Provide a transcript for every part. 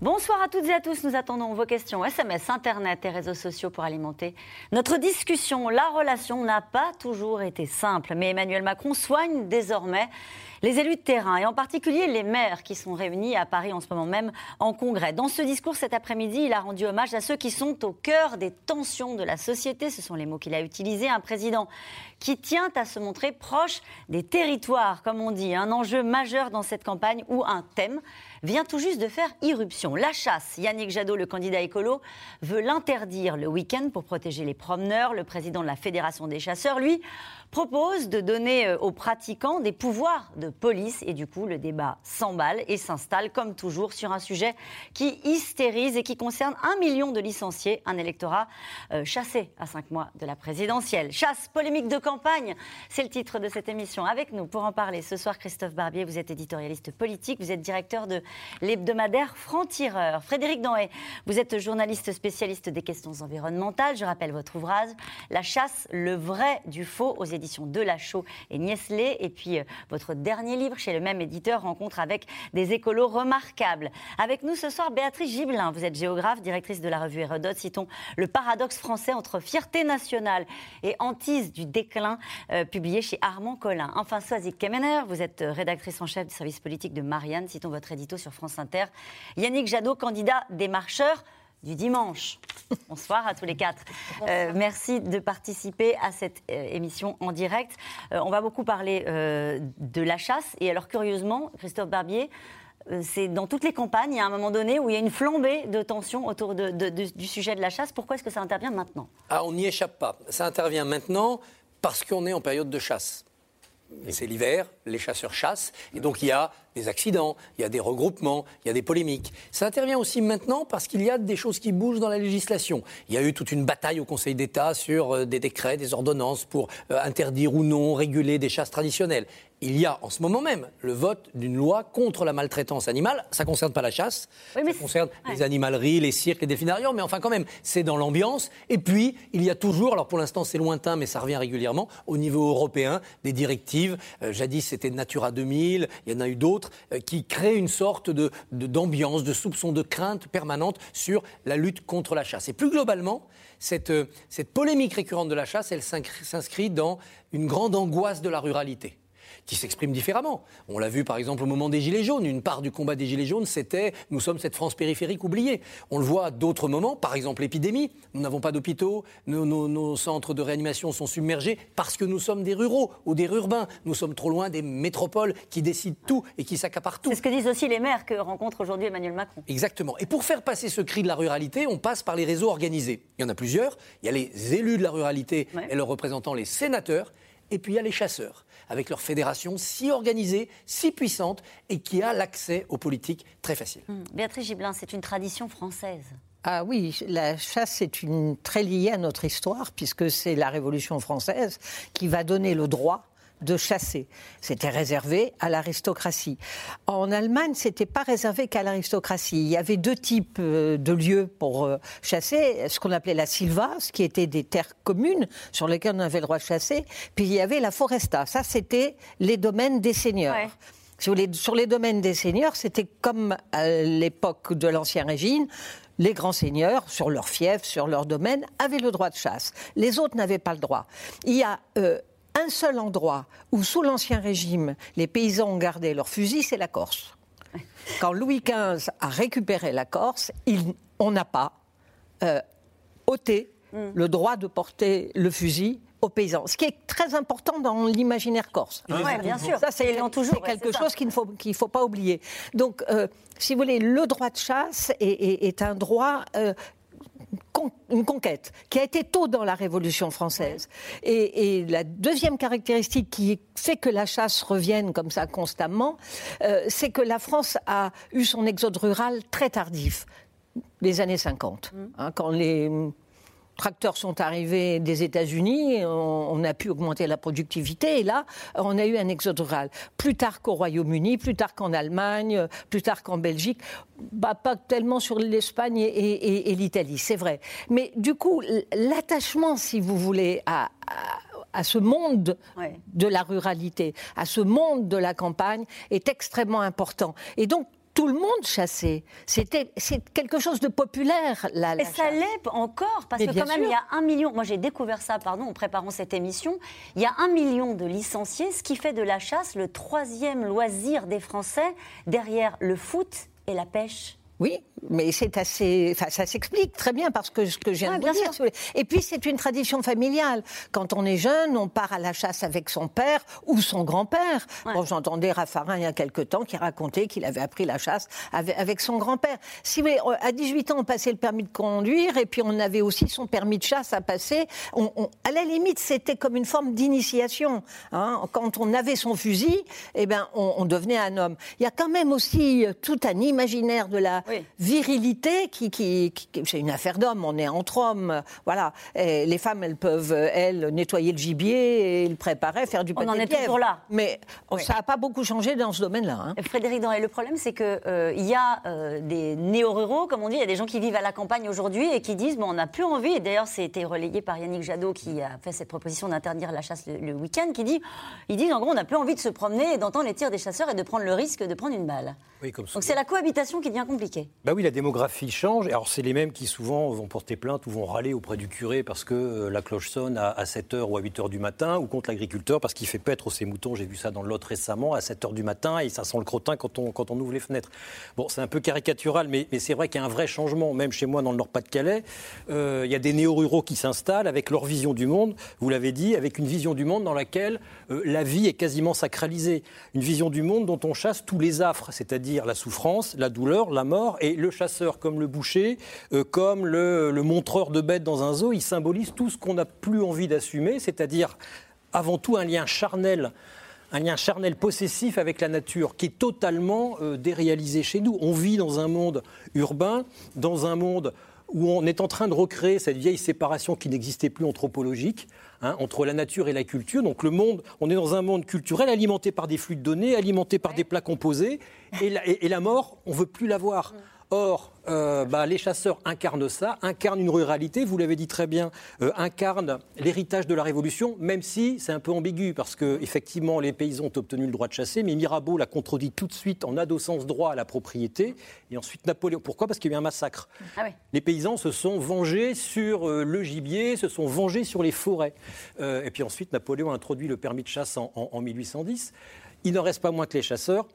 Bonsoir à toutes et à tous. Nous attendons vos questions SMS, Internet et réseaux sociaux pour alimenter notre discussion. La relation n'a pas toujours été simple, mais Emmanuel Macron soigne désormais les élus de terrain, et en particulier les maires qui sont réunis à Paris en ce moment même en congrès. Dans ce discours cet après-midi, il a rendu hommage à ceux qui sont au cœur des tensions de la société. Ce sont les mots qu'il a utilisés. Un président qui tient à se montrer proche des territoires, comme on dit. Un enjeu majeur dans cette campagne ou un thème vient tout juste de faire irruption. La chasse. Yannick Jadot, le candidat écolo, veut l'interdire le week-end pour protéger les promeneurs. Le président de la Fédération des chasseurs, lui, propose de donner euh, aux pratiquants des pouvoirs de police. Et du coup, le débat s'emballe et s'installe, comme toujours, sur un sujet qui hystérise et qui concerne un million de licenciés, un électorat euh, chassé à cinq mois de la présidentielle. Chasse, polémique de campagne, c'est le titre de cette émission. Avec nous, pour en parler ce soir, Christophe Barbier, vous êtes éditorialiste politique, vous êtes directeur de l'hebdomadaire Franc-Tireur. Frédéric Danhé, vous êtes journaliste spécialiste des questions environnementales. Je rappelle votre ouvrage, La chasse, le vrai du faux aux éditions de Lachaud et Niesley. Et puis, euh, votre dernier livre chez le même éditeur, Rencontre avec des écolos remarquables. Avec nous ce soir, Béatrice Gibelin. Vous êtes géographe, directrice de la revue Hérodote. Citons le paradoxe français entre fierté nationale et hantise du déclin, euh, publié chez Armand Collin. Enfin, Soazic Kemener, vous êtes rédactrice en chef du service politique de Marianne. Citons votre édito sur France Inter. Yannick Jadot, candidat des marcheurs du dimanche. Bonsoir à tous les quatre. Euh, merci de participer à cette euh, émission en direct. Euh, on va beaucoup parler de la chasse. Et alors, curieusement, Christophe Barbier, c'est dans toutes les campagnes, il y a un moment donné où il y a une flambée de tension autour du sujet de la chasse. Pourquoi est-ce que ça intervient maintenant? Ah, On n'y échappe pas. Ça intervient maintenant parce qu'on est en période de chasse. C'est l'hiver, les chasseurs chassent, et donc il y a des accidents, il y a des regroupements, il y a des polémiques. Ça intervient aussi maintenant parce qu'il y a des choses qui bougent dans la législation. Il y a eu toute une bataille au Conseil d'État sur euh, des décrets, des ordonnances pour euh, interdire ou non réguler des chasses traditionnelles. Il y a en ce moment même le vote d'une loi contre la maltraitance animale. Ça ne concerne pas la chasse, ça concerne les animaleries, les cirques, les delphinariums, mais enfin quand même, c'est dans l'ambiance. Et puis, il y a toujours, alors pour l'instant c'est lointain, mais ça revient régulièrement, au niveau européen, des directives. Euh, jadis c'était Natura 2000, il y en a eu d'autres euh, qui crée une sorte de, d'ambiance, de, soupçon, de crainte permanente sur la lutte contre la chasse. Et plus globalement, cette, euh, cette polémique récurrente de la chasse, elle s'inscrit dans une grande angoisse de la ruralité qui s'expriment différemment. On l'a vu par exemple au moment des Gilets jaunes. Une part du combat des Gilets jaunes, c'était nous sommes cette France périphérique oubliée. On le voit à d'autres moments, par exemple l'épidémie. Nous n'avons pas d'hôpitaux, nos, centres de réanimation sont submergés parce que nous sommes des ruraux ou des urbains. Nous sommes trop loin des métropoles qui décident tout et qui s'accaparent tout. C'est ce que disent aussi les maires que rencontre aujourd'hui Emmanuel Macron. Exactement. Et pour faire passer ce cri de la ruralité, on passe par les réseaux organisés. Il y en a plusieurs. Il y a les élus de la ruralité et leurs représentants, les sénateurs. Et puis il y a les chasseurs avec leur fédération si organisée, si puissante et qui a l'accès aux politiques très facile. Hmm. Béatrice Gibelin, c'est une tradition française. Ah oui, la chasse est une, très liée à notre histoire, puisque c'est la Révolution française qui va donner le droit de chasser. C'était réservé à l'aristocratie. En Allemagne, c'était pas réservé qu'à l'aristocratie. Il y avait deux types euh, de lieux pour euh, chasser, ce qu'on appelait la silva, ce qui était des terres communes sur lesquelles on avait le droit de chasser, puis il y avait la foresta. Ça, c'était les domaines des seigneurs. Sur les, sur les domaines des seigneurs, c'était comme à l'époque de l'Ancien Régime, les grands seigneurs, sur leur fief, sur leur domaine, avaient le droit de chasse. Les autres n'avaient pas le droit. Il y a euh, un seul endroit où, sous l'Ancien Régime, les paysans ont gardé leurs fusils, c'est la Corse. Quand Louis XV a récupéré la Corse, on n'a pas euh, ôté mm. le droit de porter le fusil aux paysans, ce qui est très important dans l'imaginaire corse. Oui, bien sûr. Ça, c'est toujours quelque chose qu'il ne faut, qu'il faut pas oublier. Donc, euh, si vous voulez, le droit de chasse est, un droit euh, une conquête qui a été tôt dans la Révolution française. Et, la deuxième caractéristique qui fait que la chasse revienne comme ça constamment, euh, c'est que la France a eu son exode rural très tardif, les années 50, mm. hein, quand les tracteurs sont arrivés des États-Unis, on, a pu augmenter la productivité, et là, on a eu un exode rural. Plus tard qu'au Royaume-Uni, plus tard qu'en Allemagne, plus tard qu'en Belgique, bah, pas tellement sur l'Espagne et, l'Italie, c'est vrai. Mais du coup, l'attachement, si vous voulez, à, à ce monde de la ruralité, à ce monde de la campagne est extrêmement important. Et donc, tout le monde chassait. C'était c'est quelque chose de populaire. La, Et ça l'est encore, parce que quand même, il y a un million. Moi, j'ai découvert ça, pardon, en préparant cette émission. Il y a un million de licenciés, ce qui fait de la chasse le troisième loisir des Français, derrière le foot et la pêche. Oui, mais c'est assez, enfin, ça s'explique très bien parce que ce que je viens de dire. Et puis c'est une tradition familiale. Quand on est jeune, on part à la chasse avec son père ou son grand-père. Bon, j'entendais Raffarin il y a quelque temps qui racontait qu'il avait appris la chasse avec, son grand-père. Si mais à 18 ans, on passait le permis de conduire et puis on avait aussi son permis de chasse à passer. On, à la limite, c'était comme une forme d'initiation. Hein. Quand on avait son fusil, eh ben, on, on devenait un homme. Il y a quand même aussi tout un imaginaire de la virilité qui, qui, c'est une affaire d'homme, on est entre hommes, voilà. les femmes, elles peuvent, elles, nettoyer le gibier et le préparer, faire du pâté On en est toujours là. Mais ça n'a pas beaucoup changé dans ce domaine-là. Hein. Frédéric et le problème, c'est qu'il euh, il y a euh, des néo-ruraux, comme on dit, il y a des gens qui vivent à la campagne aujourd'hui et qui disent, bon, on n'a plus envie, et d'ailleurs, été relayé par Yannick Jadot qui a fait cette proposition d'interdire la chasse le, week-end, qui dit, ils disent, en gros, on n'a plus envie de se promener et d'entendre les tirs des chasseurs et de prendre le risque de prendre une balle. Donc c'est la cohabitation qui devient compliquée. Bah oui, la démographie change. Alors c'est les mêmes qui souvent vont porter plainte ou vont râler auprès du curé parce que euh, la cloche sonne à, 7h ou à 8h du matin, ou contre l'agriculteur parce qu'il fait paître ses moutons. J'ai vu ça dans Lot récemment à 7h du matin et ça sent le crottin quand on, quand on ouvre les fenêtres. Bon, c'est un peu caricatural, mais, mais c'est vrai qu'il y a un vrai changement. Même chez moi dans le Nord-Pas-de-Calais, euh, il y a des néo-ruraux qui s'installent avec leur vision du monde, vous l'avez dit, avec une vision du monde dans laquelle euh, la vie est quasiment sacralisée. Une vision du monde dont on chasse tous les affres, c'est-à-dire la souffrance, la douleur, la mort, et le chasseur comme le boucher, euh, comme le, montreur de bêtes dans un zoo, il symbolise tout ce qu'on n'a plus envie d'assumer, c'est-à-dire avant tout un lien charnel un lien charnel possessif avec la nature qui est totalement euh, déréalisé chez nous. On vit dans un monde urbain, dans un monde où on est en train de recréer cette vieille séparation qui n'existait plus anthropologique. Hein, entre la nature et la culture. Donc le monde, on est dans un monde culturel alimenté par des flux de données, alimenté par des plats composés, et la, et la mort, on veut plus la voir. Mm. Or, euh, bah, les chasseurs incarnent ça, incarnent une ruralité, vous l'avez dit très bien, euh, incarnent l'héritage de la Révolution, même si c'est un peu ambigu, parce que effectivement les paysans ont obtenu le droit de chasser, mais Mirabeau l'a contredit tout de suite en adossant ce droit à la propriété, et ensuite Napoléon. Pourquoi? Parce qu'il y a eu un massacre. Ah les paysans se sont vengés sur euh, le gibier, se sont vengés sur les forêts. et puis ensuite Napoléon a introduit le permis de chasse en, en 1810. Il n'en reste pas moins que les chasseurs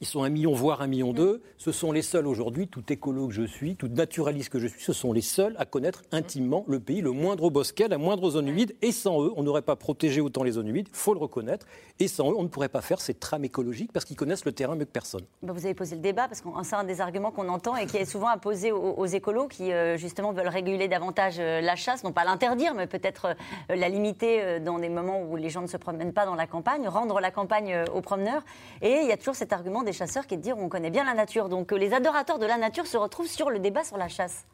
ils sont un million, voire un million deux. Ce sont les seuls aujourd'hui, tout écolo que je suis, tout naturaliste que je suis, ce sont les seuls à connaître intimement le pays, le moindre bosquet, la moindre zone humide. Et sans eux, on n'aurait pas protégé autant les zones humides, faut le reconnaître. Et sans eux, on ne pourrait pas faire ces trames écologiques parce qu'ils connaissent le terrain mieux que personne. Bah, vous avez posé le débat parce que c'est un des arguments qu'on entend et qui est souvent imposé aux, écolos qui, euh, justement, veulent réguler davantage euh, la chasse, non pas l'interdire, mais peut-être euh, la limiter dans des moments où les gens ne se promènent pas dans la campagne, rendre la campagne aux promeneurs. Et il y a toujours cet argument des chasseurs qui de dire on connaît bien la nature. Donc les adorateurs de la nature se retrouvent sur le débat sur la chasse.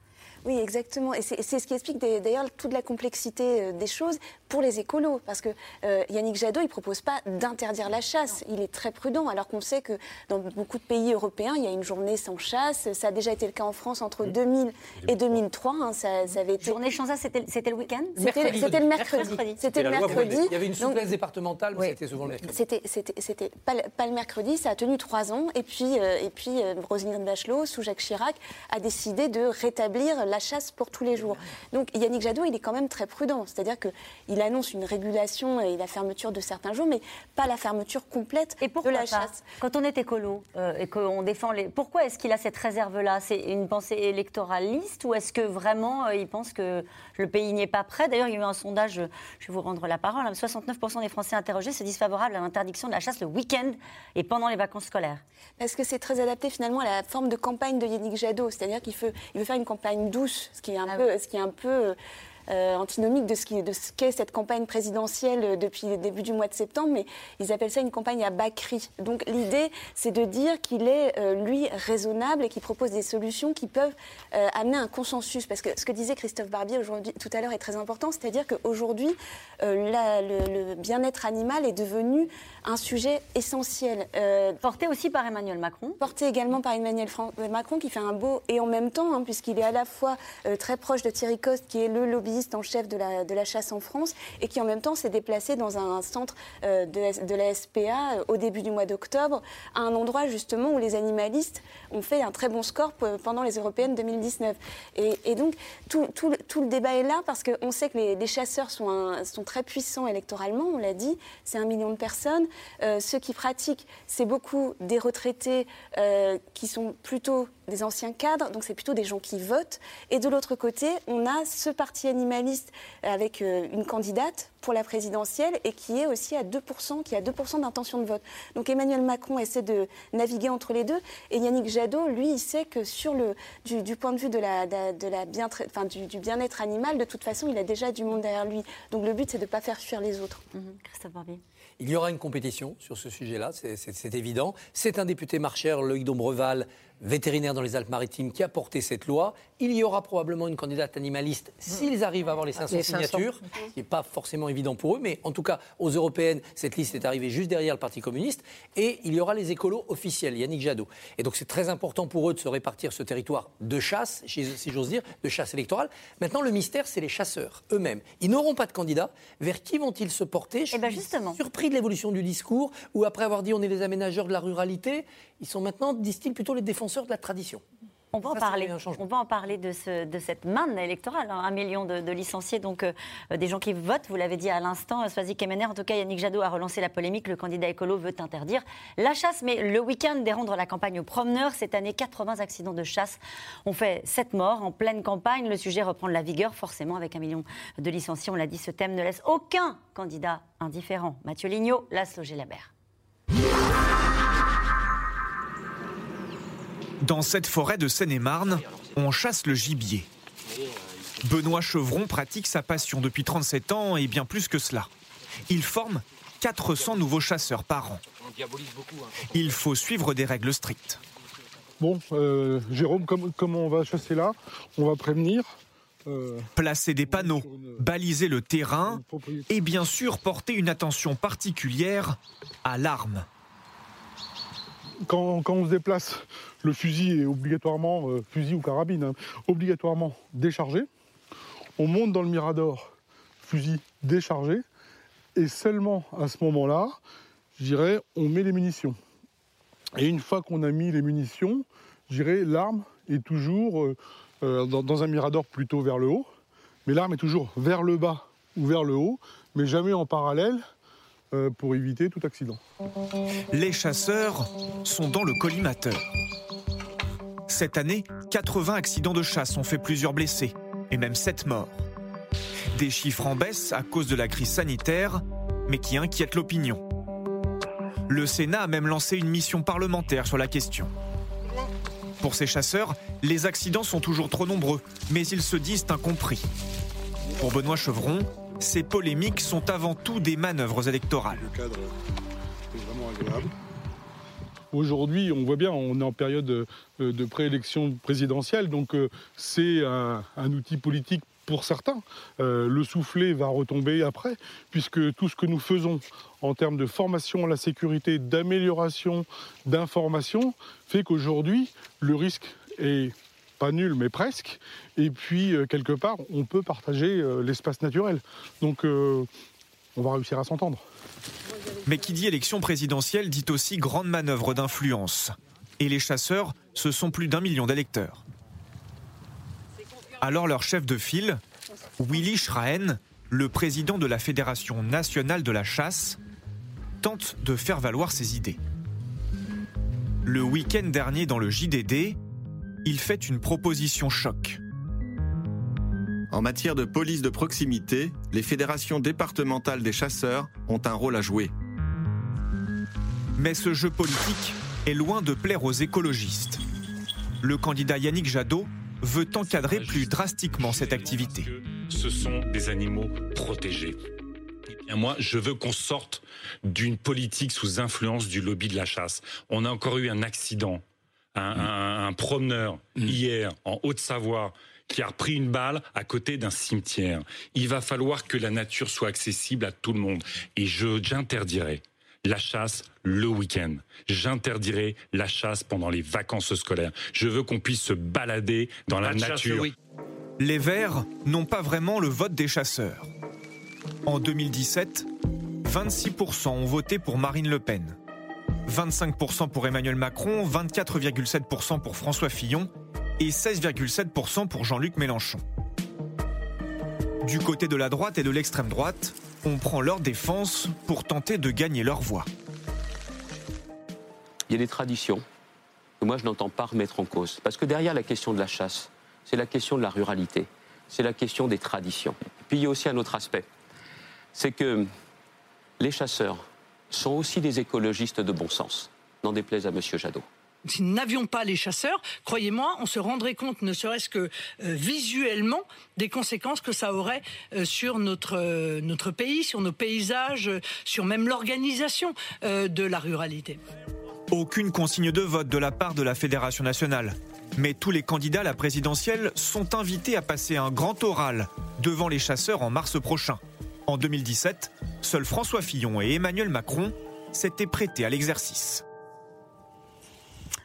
Oui, exactement. Et c'est ce qui explique d'ailleurs toute la complexité euh, des choses pour les écolos. Parce que euh, Yannick Jadot, il ne propose pas d'interdire la chasse. Il est très prudent. Alors qu'on sait que dans beaucoup de pays européens, il y a une journée sans chasse. Ça a déjà été le cas en France entre 2000 et 2003. Hein. Ça, avait été... Journée sans chasse, c'était le week-end? C'était le mercredi. C'était le mercredi. Il y avait une souplesse départementale, mais c'était souvent le mercredi. C'était pas, pas, le mercredi. Ça a tenu trois ans. Et puis, euh, et puis Roselyne Bachelot, sous Jacques Chirac, a décidé de rétablir la la chasse pour tous les jours. Donc Yannick Jadot, il est quand même très prudent. C'est-à-dire qu'il annonce une régulation et la fermeture de certains jours, mais pas la fermeture complète et de la chasse. Quand on est écolo euh, et qu'on défend les... Pourquoi est-ce qu'il a cette réserve-là? C'est une pensée électoraliste ou est-ce que vraiment euh, il pense que le pays n'y est pas prêt? D'ailleurs, il y a eu un sondage, je vais vous rendre la parole, 69% des Français interrogés se disent favorables à l'interdiction de la chasse le week-end et pendant les vacances scolaires. Parce que c'est très adapté finalement à la forme de campagne de Yannick Jadot. C'est-à-dire qu'il veut, il veut faire une campagne douce ce qui est un ah peu, ce qui est un peu antinomique de ce qu'est cette campagne présidentielle depuis le début du mois de septembre, mais ils appellent ça une campagne à bas cri. Donc l'idée, c'est de dire qu'il est, lui, raisonnable et qu'il propose des solutions qui peuvent amener un consensus. Parce que ce que disait Christophe Barbier aujourd'hui, tout à l'heure est très important, c'est-à-dire qu'aujourd'hui, le, le bien-être animal est devenu un sujet essentiel. Porté aussi par Emmanuel Macron Porté également par Emmanuel Macron qui fait un beau et en même temps, hein, puisqu'il est à la fois euh, très proche de Thierry Coste, qui est le en chef de la, chasse en France, et qui en même temps s'est déplacé dans un centre euh, de, la SPA euh, au début du mois d'octobre, à un endroit justement où les animalistes ont fait un très bon score pendant les européennes 2019. Et, et donc tout, le débat est là parce qu'on sait que les, chasseurs sont, sont, très puissants électoralement, on l'a dit, c'est un million de personnes. ceux qui pratiquent, c'est beaucoup des retraités qui sont plutôt des anciens cadres, donc c'est plutôt des gens qui votent. Et de l'autre côté, on a ce parti animaliste avec euh, une candidate pour la présidentielle et qui est aussi à 2%, qui a 2% d'intention de vote. Donc Emmanuel Macron essaie de naviguer entre les deux. Et Yannick Jadot, lui, il sait que sur le, du, point de vue de la, de, la bien, enfin, du, bien-être animal, de toute façon, il a déjà du monde derrière lui. Donc le but, c'est de ne pas faire fuir les autres. Mhm. Christophe Barbier. Il y aura une compétition sur ce sujet-là, c'est évident. C'est un député marcheur, Loïc Dombreval, vétérinaire dans les Alpes-Maritimes, qui a porté cette loi. Il y aura probablement une candidate animaliste s'ils arrivent à avoir les 500, signatures, ce qui n'est pas forcément évident pour eux, mais en tout cas, aux européennes, cette liste est arrivée juste derrière le Parti communiste. Et il y aura les écolos officiels, Yannick Jadot. Et donc c'est très important pour eux de se répartir ce territoire de chasse, si j'ose dire, de chasse électorale. Maintenant, le mystère, c'est les chasseurs eux-mêmes. Ils n'auront pas de candidat. Vers qui vont-ils se porter? Je eh ben, justement. surpris de l'évolution du discours, où après avoir dit on est les aménageurs de la ruralité, ils sont maintenant, disent-ils, plutôt les défenseurs de la tradition. On va, en parler. on va en parler de, ce, de cette manne électorale, hein. un million de, licenciés, donc euh, des gens qui votent, vous l'avez dit à l'instant, Swazik Kemener, en tout cas Yannick Jadot a relancé la polémique, le candidat écolo veut interdire la chasse, mais le week-end déroule la campagne aux promeneurs, cette année 80 accidents de chasse ont fait 7 morts en pleine campagne, le sujet reprend de la vigueur, forcément avec un million de licenciés, on l'a dit, ce thème ne laisse aucun candidat indifférent. Mathieu Lignot, Laszlo Gélabert. Dans cette forêt de Seine-et-Marne, on chasse le gibier. Benoît Chevron pratique sa passion depuis 37 ans et bien plus que cela. Il forme 400 nouveaux chasseurs par an. Il faut suivre des règles strictes. Bon, euh, Jérôme, comment on va chasser là? On va prévenir. Euh, Placer des panneaux, baliser le terrain et bien sûr porter une attention particulière à l'arme quand, on se déplace, le fusil est obligatoirement, euh, fusil ou carabine, hein, obligatoirement déchargé. On monte dans le mirador, fusil déchargé. Et seulement à ce moment-là, je on met les munitions. Et une fois qu'on a mis les munitions, je l'arme est toujours euh, euh, dans, un mirador plutôt vers le haut. Mais l'arme est toujours vers le bas ou vers le haut, mais jamais en parallèle pour éviter tout accident. Les chasseurs sont dans le collimateur. Cette année, 80 accidents de chasse ont fait plusieurs blessés et même 7 morts. Des chiffres en baisse à cause de la crise sanitaire, mais qui inquiètent l'opinion. Le Sénat a même lancé une mission parlementaire sur la question. Pour ces chasseurs, les accidents sont toujours trop nombreux, mais ils se disent incompris. Pour Benoît Chevron, ces polémiques sont avant tout des manœuvres électorales. Le cadre est vraiment agréable. Aujourd'hui, on voit bien, on est en période de, préélection présidentielle, donc euh, c'est un, outil politique pour certains. Euh, le soufflet va retomber après, puisque tout ce que nous faisons en termes de formation à la sécurité, d'amélioration, d'information, fait qu'aujourd'hui, le risque est pas nul, mais presque. Et puis, euh, quelque part, on peut partager euh, l'espace naturel. Donc, euh, on va réussir à s'entendre. Mais qui dit élection présidentielle dit aussi grande manœuvre d'influence. Et les chasseurs, ce sont plus d'un million d'électeurs. Alors leur chef de file, Willy Schraen, le président de la Fédération nationale de la chasse, tente de faire valoir ses idées. Le week-end dernier dans le JDD, il fait une proposition choc. En matière de police de proximité, les fédérations départementales des chasseurs ont un rôle à jouer. Mais ce jeu politique est loin de plaire aux écologistes. Le candidat Yannick Jadot veut encadrer plus drastiquement cette activité. ce sont des animaux protégés. Et moi, je veux qu'on sorte d'une politique sous influence du lobby de la chasse. On a encore eu un accident. Un, un promeneur hier en Haute-Savoie qui a repris une balle à côté d'un cimetière. Il va falloir que la nature soit accessible à tout le monde. Et je j'interdirai la chasse le week-end. J'interdirai la chasse pendant les vacances scolaires. Je veux qu'on puisse se balader dans la chasse nature. Les Verts n'ont pas vraiment le vote des chasseurs. En 2017, 26% ont voté pour Marine Le Pen, 25% pour Emmanuel Macron, 24,7% pour François Fillon et 16,7% pour Jean-Luc Mélenchon. Du côté de la droite et de l'extrême droite, on prend leur défense pour tenter de gagner leur voix. il y a des traditions que moi je n'entends pas remettre en cause. Parce que derrière la question de la chasse, c'est la question de la ruralité, c'est la question des traditions. Puis il y a aussi un autre aspect, c'est que les chasseurs sont aussi des écologistes de bon sens, n'en déplaise à Monsieur Jadot. Si nous n'avions pas les chasseurs, croyez-moi, on se rendrait compte, ne serait-ce que euh, visuellement, des conséquences que ça aurait euh, sur notre, euh, notre pays, sur nos paysages, euh, sur même l'organisation euh, de la ruralité. Aucune consigne de vote de la part de la Fédération nationale. Mais tous les candidats à la présidentielle sont invités à passer un grand oral devant les chasseurs en mars prochain. En 2017, seuls François Fillon et Emmanuel Macron s'étaient prêtés à l'exercice.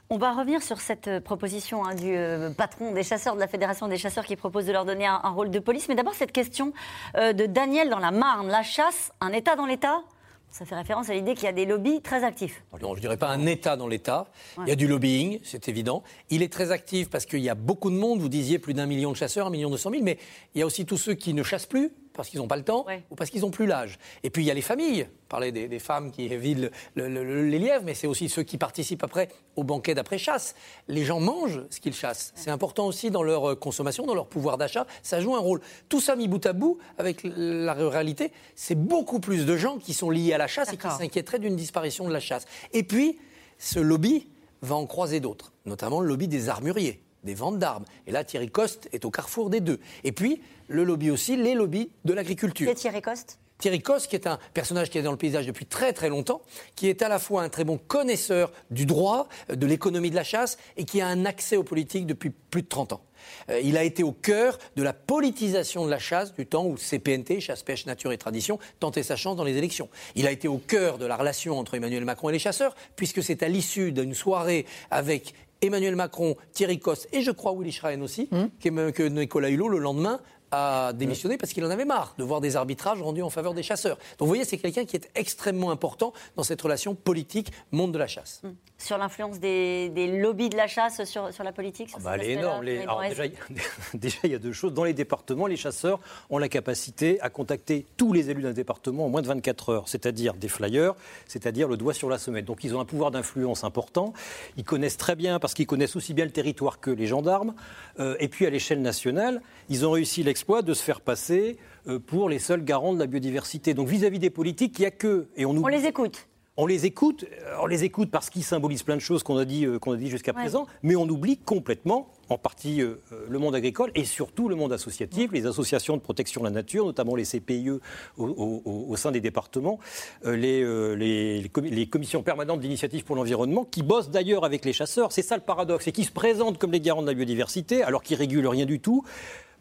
On va revenir sur cette euh, proposition hein, du euh, patron des chasseurs de la Fédération des chasseurs qui propose de leur donner un, un rôle de police. Mais d'abord, cette question euh, de Daniel dans la Marne. La chasse, un État dans l'État? Ça fait référence à l'idée qu'il y a des lobbies très actifs. Non, je dirais pas un État dans l'État. Il y a du lobbying, c'est évident. Il est très actif parce qu'il y a beaucoup de monde. Vous disiez plus d'un million de chasseurs, un million deux cent mille. Mais il y a aussi tous ceux qui ne chassent plus parce qu'ils n'ont pas le temps Ouais. ou parce qu'ils n'ont plus l'âge. Et puis il y a les familles. Parler des, des femmes qui vident le- le- le- les lièvres, mais c'est aussi ceux qui participent après au banquet d'après-chasse. Les gens mangent ce qu'ils chassent. C'est important aussi dans leur euh, consommation, dans leur pouvoir d'achat. Ça joue un rôle. Tout ça mis bout à bout avec la ruralité, c'est beaucoup plus de gens qui sont liés à la chasse et qui s'inquiéteraient d'une disparition de la chasse. Et puis, ce lobby va en croiser d'autres, notamment le lobby des armuriers, des ventes d'armes. Et là, Thierry Coste est au carrefour des deux. Et puis, le lobby aussi, les lobbies de l'agriculture. C'est Thierry Coste? Thierry Coste, qui est un personnage qui est dans le paysage depuis très très longtemps, qui est à la fois un très bon connaisseur du droit, euh, de l'économie de la chasse, et qui a un accès aux politiques depuis plus de 30 ans. Euh, il a été au cœur de la politisation de la chasse du temps où CPNT, chasse, pêche, nature et tradition, tentait sa chance dans les élections. Il a été au cœur de la relation entre Emmanuel Macron et les chasseurs, puisque c'est à l'issue d'une soirée avec Emmanuel Macron, Thierry Coste et je crois Willy Schrein aussi, qu'Em- que Nicolas Hulot, le lendemain, a démissionné parce qu'il en avait marre de voir des arbitrages rendus en faveur des chasseurs. Donc vous voyez, c'est quelqu'un qui est extrêmement important dans cette relation politique monde de la chasse. Sur l'influence des, des lobbies de la chasse sur, sur la politique sur Ah bah, elle est énorme. Les- alors, déjà, il y a- déjà, il y a deux choses. Dans les départements, les chasseurs ont la capacité à contacter tous les élus d'un département en moins de 24 heures, c'est-à-dire des flyers, c'est-à-dire le doigt sur la semelle. Donc ils ont un pouvoir d'influence important. Ils connaissent très bien, parce qu'ils connaissent aussi bien le territoire que les gendarmes. Euh, et puis à l'échelle nationale, ils ont réussi l'exploit de se faire passer euh, pour les seuls garants de la biodiversité. Donc vis-à-vis des politiques, il n'y a que... Et on, On les écoute. On les écoute, euh, on les écoute parce qu'ils symbolisent plein de choses qu'on a dit, euh, qu'on a dit jusqu'à Ouais. présent, mais on oublie complètement, en partie, euh, le monde agricole et surtout le monde associatif, les associations de protection de la nature, notamment les CPIE au, au- au- au sein des départements, euh, les, les- les commi- les commissions permanentes d'initiative pour l'environnement, qui bossent d'ailleurs avec les chasseurs. C'est ça le paradoxe, c'est qu'ils se présentent comme les garants de la biodiversité, alors qu'ils régulent rien du tout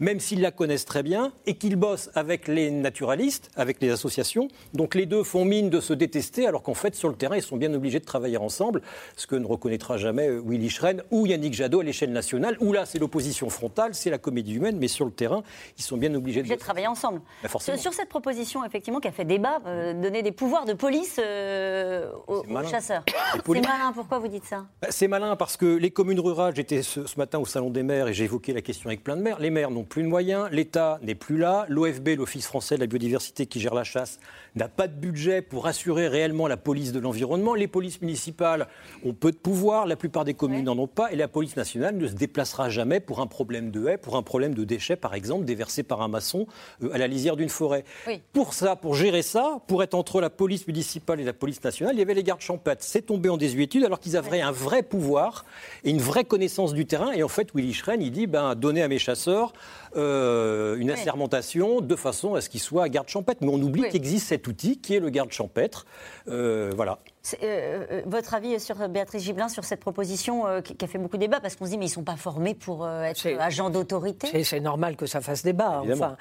même s'ils la connaissent très bien, et qu'ils bossent avec les naturalistes, avec les associations. Donc les deux font mine de se détester, alors qu'en fait, sur le terrain, ils sont bien obligés de travailler ensemble, ce que ne reconnaîtra jamais euh, Willy Schren ou Yannick Jadot à l'échelle nationale, où là, c'est l'opposition frontale, c'est la comédie humaine, mais sur le terrain, ils sont bien obligés de... travailler ensemble. Bah. Sur, sur cette proposition, effectivement, qui a fait débat, euh, donner des pouvoirs de police euh, aux, chasseurs. C'est malin, pourquoi vous dites ça Bah, C'est malin parce que les communes rurales, j'étais ce, ce matin au Salon des maires et j'ai évoqué la question avec plein de maires. Les maires n'ont plus de moyens, l'État n'est plus là, l'OFB, l'Office français de la biodiversité qui gère la chasse, n'a pas de budget pour assurer réellement la police de l'environnement. Les polices municipales ont peu de pouvoir, la plupart des communes n'en ont pas et la police nationale ne se déplacera jamais pour un problème de haie, pour un problème de déchets par exemple, déversés par un maçon euh, à la lisière d'une forêt. Oui. Pour ça, pour gérer ça, pour être entre la police municipale et la police nationale, il y avait les gardes champêtres. C'est tombé en désuétude alors qu'ils avaient un vrai pouvoir et une vraie connaissance du terrain. Et en fait, Willy Schren, il dit ben, donnez à mes chasseurs euh, une assermentation de façon à ce qu'il soit garde champêtre. Mais on oublie qu'il existe cet outil qui est le garde champêtre. Euh, voilà. Euh, euh, votre avis sur Béatrice Gibelin sur cette proposition euh, qui, a fait beaucoup débat parce qu'on se dit mais ils sont pas formés pour être agents d'autorité. C'est normal que ça fasse débat. Enfin,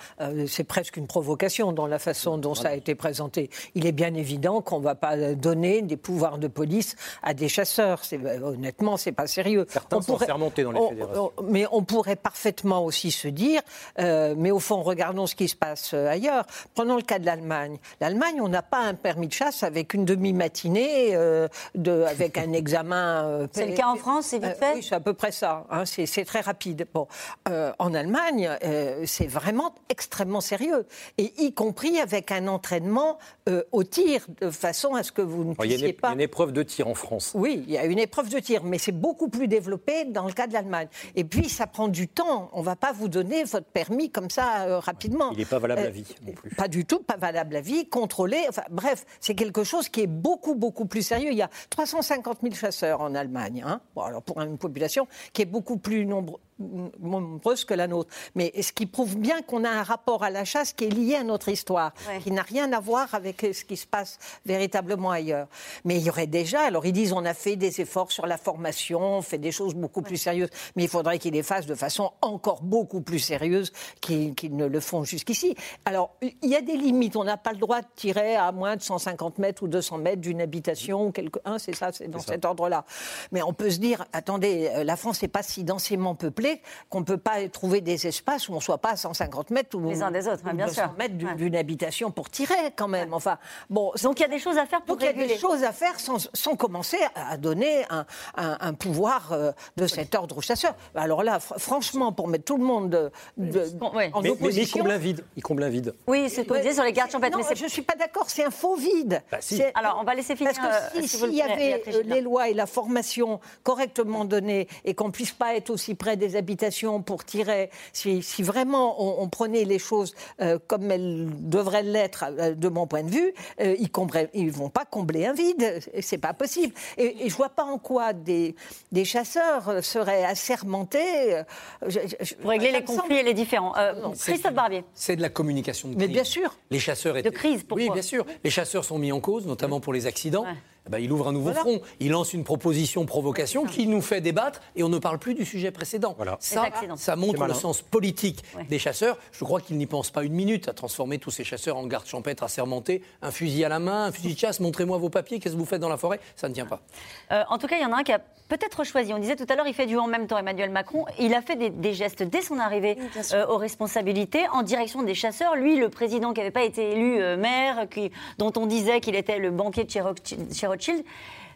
c'est presque une provocation dans la façon dont ça a été présenté. Il est bien évident qu'on ne va pas donner des pouvoirs de police à des chasseurs. Honnêtement, c'est pas sérieux. Certains on sont pourrait, dans les fédérations. mais on pourrait parfaitement aussi se dire, mais au fond, regardons ce qui se passe ailleurs. Prenons le cas de l'Allemagne. L'Allemagne, on n'a pas un permis de chasse avec une demi-matinée euh, de, avec un examen. Euh, c'est le cas en France, c'est vite euh, fait Oui, c'est à peu près ça. Hein, c'est très rapide. Bon, en Allemagne, c'est vraiment extrêmement sérieux. Et y compris avec un entraînement au tir, de façon à ce que vous ne puissiez il y a une, pas. une épreuve de tir en France. Oui, il y a une épreuve de tir, mais c'est beaucoup plus développé dans le cas de l'Allemagne. Et puis, ça prend du temps. On ne va pas vous donner votre permis comme ça rapidement. Il n'est pas valable à vie non plus. Pas du tout, pas valable à vie, contrôlé. Enfin, bref, c'est quelque chose qui est beaucoup, beaucoup plus sérieux. Il y a 350 000 chasseurs en Allemagne, hein. bon, alors pour une population qui est beaucoup plus nombreuse nombreuse que la nôtre. Mais ce qui prouve bien qu'on a un rapport à la chasse qui est lié à notre histoire, qui n'a rien à voir avec ce qui se passe véritablement ailleurs. Mais il y aurait déjà, alors ils disent on a fait des efforts sur la formation, on fait des choses beaucoup plus sérieuses, mais il faudrait qu'ils les fassent de façon encore beaucoup plus sérieuse qu'ils ne le font jusqu'ici. Alors il y a des limites, on n'a pas le droit de tirer à moins de 150 mètres ou 200 mètres d'une habitation, ou quelque... Hein, c'est ça, c'est dans cet ordre-là. Mais on peut se dire, attendez, euh, la France n'est pas si densément peuplée qu'on ne peut pas trouver des espaces où on ne soit pas à 150 mètres ou, Les uns des autres, hein, bien 200 mètres d'une habitation pour tirer quand même. Enfin, bon, donc il y a des choses à faire pour donc il y a des choses à faire sans, commencer à donner un, pouvoir euh, de cet ordre aux chasseurs. Alors là, franchement, pour mettre tout le monde de, en mais, opposition... Mais il comble un vide. Il comble un vide. Oui, c'est ce que vous sur les gardes champêtres. Non, mais je ne suis pas d'accord, c'est un faux vide. Bah, Alors, on va laisser finir... Parce que s'il y avait euh, les lois et la formation correctement données et qu'on ne puisse pas être aussi près des habitation pour tirer, si, vraiment on, prenait les choses euh, comme elles devraient l'être euh, de mon point de vue, euh, ils ne vont pas combler un vide. C'est pas possible. Et, je je vois pas en quoi des, des chasseurs seraient assermentés. pour régler les conflits et les différends. Christophe Barbier. C'est de la communication de crise. Mais bien sûr. Les chasseurs étaient... De crise, pourquoi Oui, bien sûr. Les chasseurs sont mis en cause, notamment pour les accidents. Ben, il ouvre un nouveau front. Il lance une proposition provocation qui nous fait débattre et on ne parle plus du sujet précédent. Ça, ça montre le sens politique des chasseurs. Je crois qu'ils n'y pensent pas une minute à transformer tous ces chasseurs en garde champêtre assermentés, un fusil à la main, un fusil de chasse. Montrez-moi vos papiers. Qu'est-ce que vous faites dans la forêt? Ça ne tient pas. Euh, en tout cas, il y en a un qui a peut-être choisi. On disait tout à l'heure, il fait du en même temps Emmanuel Macron. Il a fait des, gestes dès son arrivée euh, aux responsabilités en direction des chasseurs. Lui, le président qui n'avait pas été élu euh, maire, qui, dont on disait qu'il était le banquier de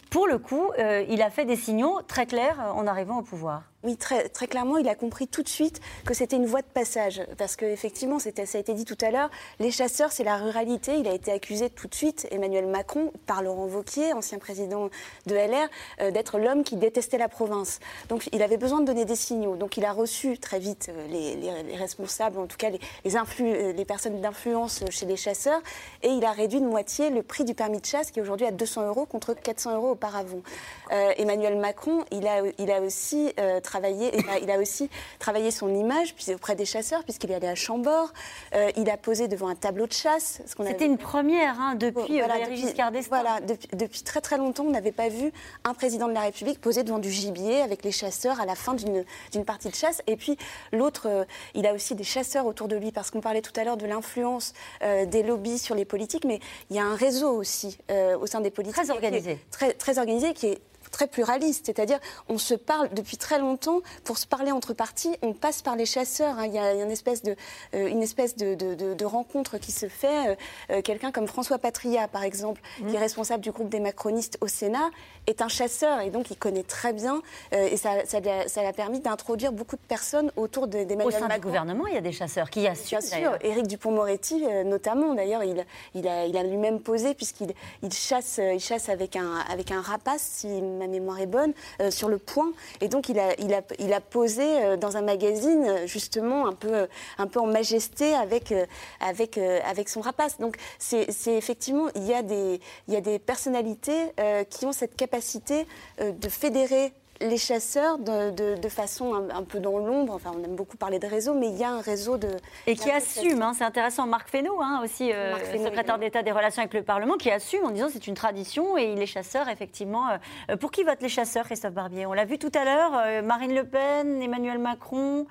Pour le coup, euh, il a fait des signaux très clairs en arrivant au pouvoir. Oui, très, clairement, il a compris tout de suite que c'était une voie de passage. Parce qu'effectivement, ça a été dit tout à l'heure, les chasseurs, c'est la ruralité. Il a été accusé tout de suite, Emmanuel Macron, par Laurent Vauquier, ancien président de LR, euh, d'être l'homme qui détestait la province. Donc il avait besoin de donner des signaux. Donc il a reçu très vite euh, les, responsables, en tout cas euh, les personnes d'influence chez les chasseurs, et il a réduit de moitié le prix du permis de chasse, qui est aujourd'hui à 200 euros contre 400 euros auparavant. Emmanuel Macron, il a, aussi il a, aussi travaillé son image auprès des chasseurs, puisqu'il est allé à Chambord. Euh, il a posé devant un tableau de chasse. C'était une première hein, depuis voilà, euh, Giscard d'Estaing. Voilà, depuis, très très longtemps, on n'avait pas vu un président de la République poser devant du gibier avec les chasseurs à la fin d'une partie de chasse. Et puis l'autre, euh, il a aussi des chasseurs autour de lui, parce qu'on parlait tout à l'heure de l'influence des lobbies sur les politiques, mais il y a un réseau aussi au sein des politiques. Très organisé. Très, très organisé, qui est très pluraliste. C'est-à-dire, on se parle depuis très longtemps. Pour se parler entre partis, on passe par les chasseurs. Hein. Il y a une espèce de, euh, une espèce de, de, rencontre qui se fait. Euh, euh, quelqu'un comme François Patria, par exemple, qui est mmh. responsable du groupe des macronistes au Sénat, est un chasseur et donc il connaît très bien. et ça, ça, ça a permis d'introduire beaucoup de personnes autour Macron. Au sein du gouvernement, il y a des chasseurs qui assurent. Bien sûr, Éric Dupont-Moretti, notamment. D'ailleurs, il, il a, il a lui-même posé, puisqu'il il chasse, il chasse avec un, avec un rapace, si ma mémoire est bonne, euh, sur le point. Et donc, il a, posé euh, dans un magazine, justement, un peu, peu en majesté avec, son rapace. Donc, c'est effectivement, il y a des personnalités qui ont cette capacité de fédérer les chasseurs, de, de- de façon un, un peu dans l'ombre, enfin on aime beaucoup parler de réseau, mais il y a un réseau de... Et qui assume, hein, c'est intéressant, Marc Fesneau, hein, aussi euh, Fesneau, secrétaire oui. d'État des relations avec le Parlement, qui assume en disant c'est une tradition et les chasseurs, effectivement. euh, euh, pour qui votent les chasseurs, Christophe Barbier? On l'a vu tout à l'heure, euh, Marine Le Pen, Emmanuel Macron.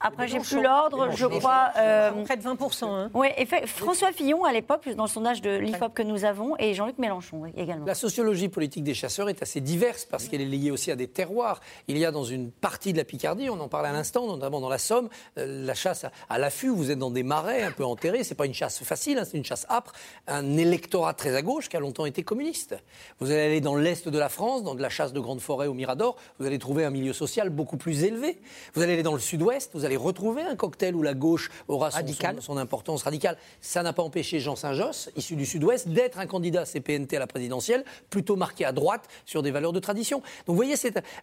Après, j'ai plus l'ordre, je crois. euh, Près de 20%. hein. oui, effe- François Fillon, à l'époque, dans le sondage de l'IFOP que nous avons, et Jean-Luc Mélenchon oui, également. La sociologie politique des chasseurs est assez diverse parce qu'elle est liée aussi à des terroirs. Il y a dans une partie de la Picardie, on en parlait à l'instant, notamment dans la Somme, euh, la chasse à, à l'affût. Vous êtes dans des marais un peu enterrés. C'est pas une chasse facile, hein, c'est une chasse âpre. Un électorat très à gauche qui a longtemps été communiste. Vous allez aller dans l'est de la France, dans de la chasse de grandes forêts au Mirador, vous allez trouver un milieu social beaucoup plus élevé. Vous allez aller dans le sud-ouest, vous allez retrouver un cocktail où la gauche aura son, Radical. son- son importance radicale. Ça n'a pas empêché Jean Saint-Josse, issu du Sud-Ouest, d'être un candidat CPNT à la présidentielle, plutôt marqué à droite sur des valeurs de tradition. Donc vous voyez,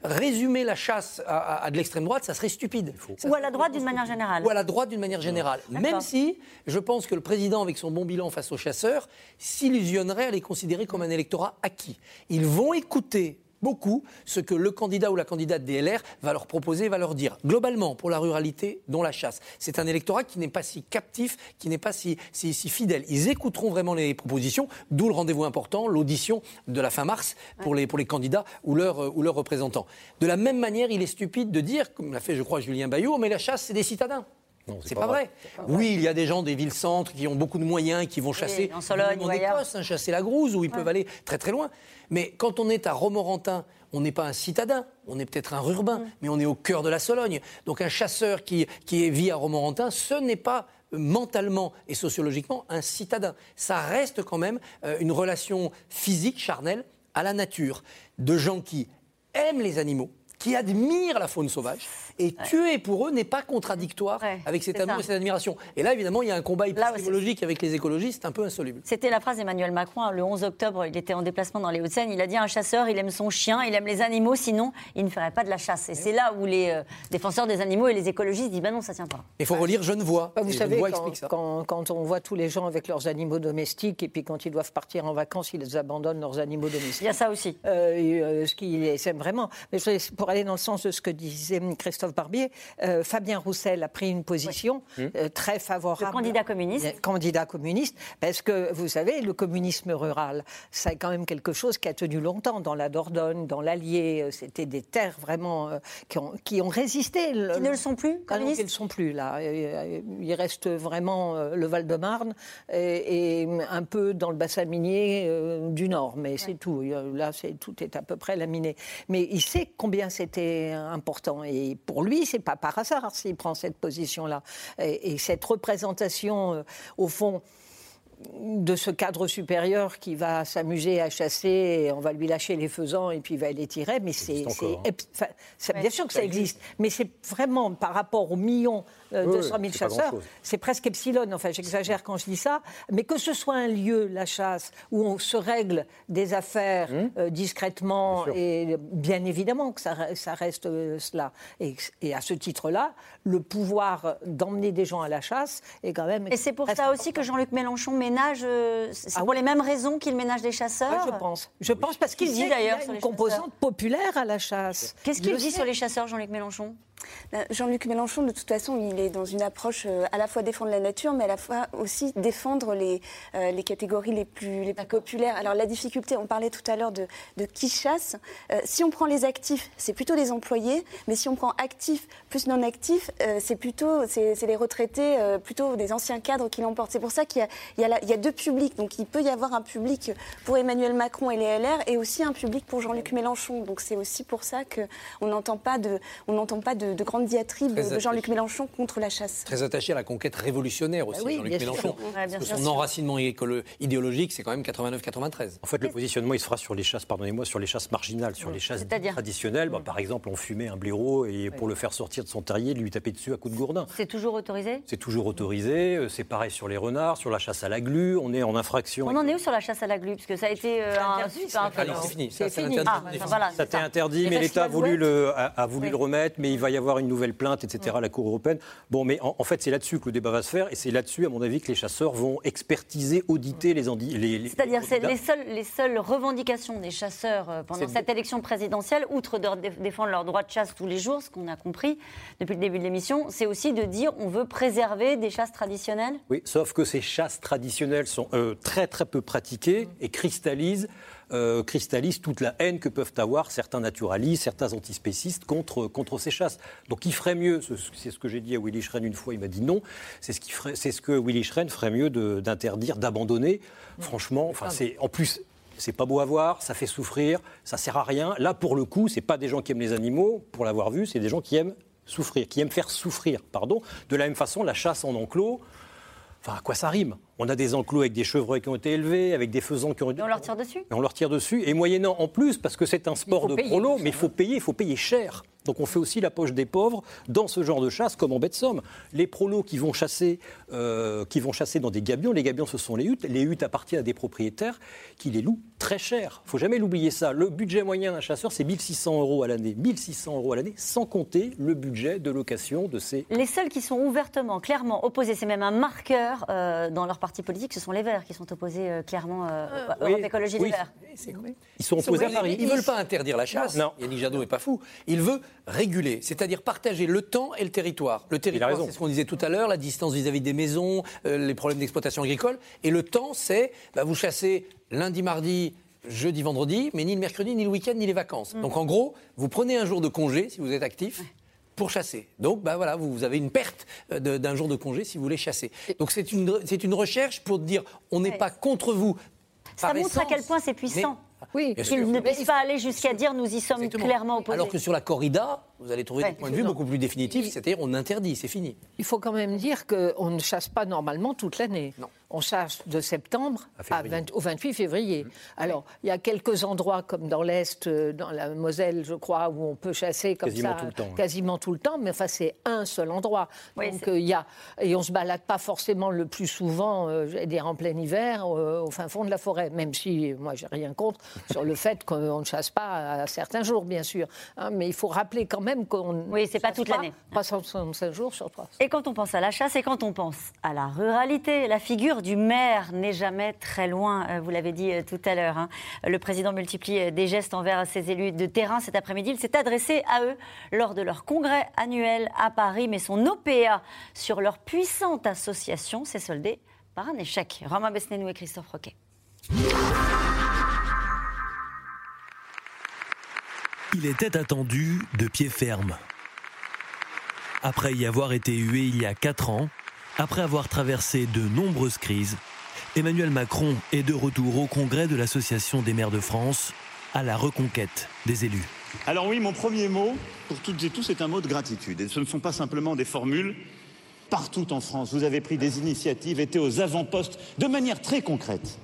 résumer la chasse à, à- à de l'extrême droite, ça serait stupide. Ça Ou à la droite d'une manière générale. ou à la droite d'une manière générale. Même si je pense que le président, avec son bon bilan face aux chasseurs, s'illusionnerait à les considérer comme un électorat acquis. Ils vont écouter beaucoup ce que le candidat ou la candidate des LR va leur proposer, va leur dire. Globalement, pour la ruralité, dont la chasse, c'est un électorat qui n'est pas si captif, qui n'est pas si, si, si fidèle. Ils écouteront vraiment les propositions, d'où le rendez-vous important, l'audition de la fin mars pour les, pour les candidats ou leurs, euh, ou leurs représentants. De la même manière, il est stupide de dire, comme l'a fait, je crois, Julien Bayot, mais la chasse, c'est des citadins. Non, C'est pas, vrai. Oui, il y a des gens des villes-centres qui ont beaucoup de moyens, qui vont chasser en Sologne en. Écosse, hein, chasser la Grouze, où ils peuvent aller très très loin. Mais quand on est à Romorantin, on n'est pas un citadin, on est peut-être un urbain, Mm. mais on est au cœur de la Sologne. Donc un chasseur qui, qui vit à Romorantin, ce n'est pas euh, mentalement et sociologiquement un citadin. Ça reste quand même euh, une relation physique, charnelle, à la nature, de gens qui aiment les animaux, qui admirent la faune sauvage. Et tuer pour eux n'est pas contradictoire Ouais, avec cet amour ça. et cette admiration. Et là, évidemment, il y a un combat épistémologique avec les écologistes un peu insoluble. C'était la phrase d'Emmanuel Macron hein, le 11 octobre. Il était en déplacement dans les Hauts-de-Seine. Il a dit un chasseur, il aime son chien, il aime les animaux, sinon il ne ferait pas de la chasse. Et c'est là où les euh, défenseurs des animaux et les écologistes disent bah non, ça tient pas. Il faut relire Genevois. Bah, Vous Et savez, quand, explique ça. quand- quand on voit tous les gens avec leurs animaux domestiques et puis quand ils doivent partir en vacances, ils abandonnent leurs animaux domestiques. Il y a ça aussi. Euh, et, euh, ce qu'ils aiment vraiment. Mais pour aller dans le sens de ce que disait Christophe Barbier, euh, Fabien Roussel a pris une position euh, très favorable. Le candidat communiste. Euh, Candidat communiste, parce que vous savez, le communisme rural, c'est quand même quelque chose qui a tenu longtemps dans la Dordogne, dans l'Allier. C'était des terres vraiment euh, qui, ont, qui ont résisté. Qui ne le sont plus, Ah non, qui ne le sont plus là. Il reste vraiment le Val-de-Marne et, et un peu dans le bassin minier du Nord, mais c'est tout. Là, c'est tout est à peu près laminé. Mais il sait combien c'était important et pour lui, c'est pas par hasard s'il prend cette position-là. Et, et cette représentation, euh, au fond de ce cadre supérieur qui va s'amuser à chasser, et on va lui lâcher les faisans et puis il va les tirer. Mais c'est, hein. enfin, bien sûr que ça existe, mais c'est vraiment par rapport aux millions euh, Oui, 200 000 c'est pas chasseurs, c'est presque epsilon. Enfin, j'exagère quand je dis ça, mais que ce soit un lieu, la chasse, où on se règle des affaires euh, discrètement Bien et bien évidemment que ça, ça reste euh, cela. Et, et à ce titre-là, le pouvoir d'emmener des gens à la chasse est quand même. Et c'est pour ça aussi que Jean-Luc Mélenchon ménage. euh, c'est Ah pour les mêmes raisons qu'il ménage des chasseurs. Ouais, je pense. Je pense parce qu'il dit d'ailleurs sur une composante populaire à la chasse. Qu'est-ce Il qu'il dit sur les chasseurs, Jean-Luc Mélenchon? Ben, Jean-Luc Mélenchon, de toute façon, il est dans une approche euh, à la fois défendre la nature, mais à la fois aussi défendre les, euh, les catégories les plus, les plus populaires. Alors la difficulté, on parlait tout à l'heure de, de qui chasse. Euh, si on prend les actifs, c'est plutôt les employés, mais si on prend actifs plus non actifs, euh, c'est plutôt c'est c'est les retraités, euh, plutôt des anciens cadres qui l'emportent. C'est pour ça qu'il y y, a la- il y a deux publics. Donc il peut y avoir un public pour Emmanuel Macron et les LR, et aussi un public pour Jean-Luc Mélenchon. Donc c'est aussi pour ça qu'on n'entend pas de, on n'entend pas de, de grandes diatribes de Jean-Luc. Mélenchon contre la chasse. Très attaché à la conquête révolutionnaire aussi, Bah oui, Jean-Luc bien sûr. Mélenchon. Ouais, bien Parce que sûr. son enracinement idéologique, c'est quand même 89-93. En fait, le positionnement, il se fera sur les chasses, pardonnez-moi, sur les chasses marginales, sur les chasses traditionnelles. Bah, par exemple, on fumait un blaireau et pour le faire sortir de son terrier, lui taper dessus à coups de gourdin. C'est toujours autorisé? C'est toujours autorisé. euh, C'est pareil sur les renards, sur la chasse à la glu. On est en infraction. On en est où sur la chasse à la glu Parce que ça a été euh, interdit, super ça. Ah interdit. non, c'est fini. C'est Ça, c'est fini. l'interdit Ah, définitif. enfin, voilà. Ça c'est t'est interdit, Les mais l'État a voulu, le, a, a voulu Oui. le remettre, mais il va y avoir une une nouvelle plainte, etc., à la Cour européenne. Bon, mais en, fait, c'est là-dessus que le débat va se faire, et c'est là-dessus, à mon avis, que les chasseurs vont expertiser, auditer les... les, C'est-à-dire, c'est les seules, les seules revendications des chasseurs euh, pendant cette élection présidentielle, outre de défendre leur droit de chasse tous les jours, ce qu'on a compris depuis le début de l'émission, c'est aussi de dire on veut préserver des chasses traditionnelles? Oui, sauf que ces chasses traditionnelles sont euh, très très peu pratiquées et cristallisent euh, cristallise toute la haine que peuvent avoir certains naturalistes, certains antispécistes contre, contre ces chasses. Donc il ferait mieux, c'est ce que j'ai dit à Willy Schren une fois, il m'a dit non, c'est ce, que Willy Schren ferait mieux d'interdire, d'abandonner. Franchement, enfin, c'est, en plus, c'est pas beau à voir, ça fait souffrir, ça sert à rien. Là, pour le coup, c'est pas des gens qui aiment les animaux, pour l'avoir vu, c'est des gens qui aiment souffrir, qui aiment faire souffrir, pardon. De la même façon, la chasse en enclos, Enfin, à quoi ça rime? On a des enclos avec des chevreuils qui ont été élevés, avec des faisans qui ont été... Et on leur tire dessus? Et on leur tire dessus. Et moyennant, en plus, parce que c'est un sport de prolo, mais il faut payer, il faut payer cher. Donc on fait aussi la poche des pauvres dans ce genre de chasse, comme en de Somme. Les prolos qui vont chasser, euh, qui vont chasser dans des gabions, les gabions ce sont les huttes. Les huttes appartiennent à des propriétaires qui les louent très cher. Il faut jamais l'oublier ça. Le budget moyen d'un chasseur, c'est 1600 euros à l'année. 1600 euros à l'année, sans compter le budget de location de ces... Les seuls qui sont ouvertement, clairement opposés, c'est même un marqueur euh, dans leur parti politique, ce sont les Verts qui sont opposés euh, clairement euh, Europe Écologie des Verts. Ils sont opposés à Paris. Ils ne veulent pas interdire la chasse. Non. Yannick Jadot n'est pas fou. Il veut réguler, c'est-à-dire partager le temps et le territoire. Le territoire, c'est ce qu'on disait tout à l'heure, la distance vis-à-vis des maisons, les problèmes d'exploitation agricole. Et le temps, c'est bah, vous chassez lundi, mardi, jeudi, vendredi, mais ni le mercredi, ni le week-end, ni les vacances. Mm. Donc en gros, vous prenez un jour de congé si vous êtes actif. Pour chasser. Donc, bah voilà, vous avez une perte euh, d'un jour de congé si vous voulez chasser. Donc, c'est une, une recherche pour dire on n'est pas contre vous. Ça montre à quel point c'est puissant. Oui, qu'il ne puisse pas aller jusqu'à dire nous y sommes clairement opposés. Alors que sur la corrida, vous allez trouver des points de vue beaucoup plus définitifs, c'est-à-dire on interdit, c'est fini. Il faut quand même dire qu'on ne chasse pas normalement toute l'année. Non on chasse de septembre au 28 février. Mmh. Alors, il y a quelques endroits comme dans l'Est, euh, dans la Moselle, je crois, où on peut chasser comme quasiment ça tout le temps, quasiment tout le temps, mais enfin, c'est un seul endroit. Donc, euh, il y a, et on ne se balade pas forcément le plus souvent, euh, dire en plein hiver, au fin fond de la forêt, même si moi, j'ai rien contre sur le fait qu'on ne chasse pas à certains jours, bien sûr. Hein, mais il faut rappeler quand même qu'on. Oui, c'est pas toute l'année. 365 jours sur 3. Et quand on pense à la chasse et quand on pense à la ruralité, la figure du maire n'est jamais très loin, euh, vous l'avez dit euh, tout à l'heure. Hein. Le président multiplie euh, des gestes envers ses élus de terrain cet après-midi. Il s'est adressé à eux lors de leur congrès annuel à Paris, mais son OPA sur leur puissante association s'est soldé par un échec. Romain Besnénou et Christophe Roquet. Il était attendu de pied ferme. Après y avoir été hué il y a 4 ans, après avoir traversé de nombreuses crises, Emmanuel Macron est de retour au congrès de l'Association des maires de France à la reconquête des élus. Alors oui, mon premier mot, pour toutes et tous, c'est un mot de gratitude. Et ce ne sont pas simplement des formules. Partout en France, vous avez pris des initiatives, été aux avant-postes de manière très concrète.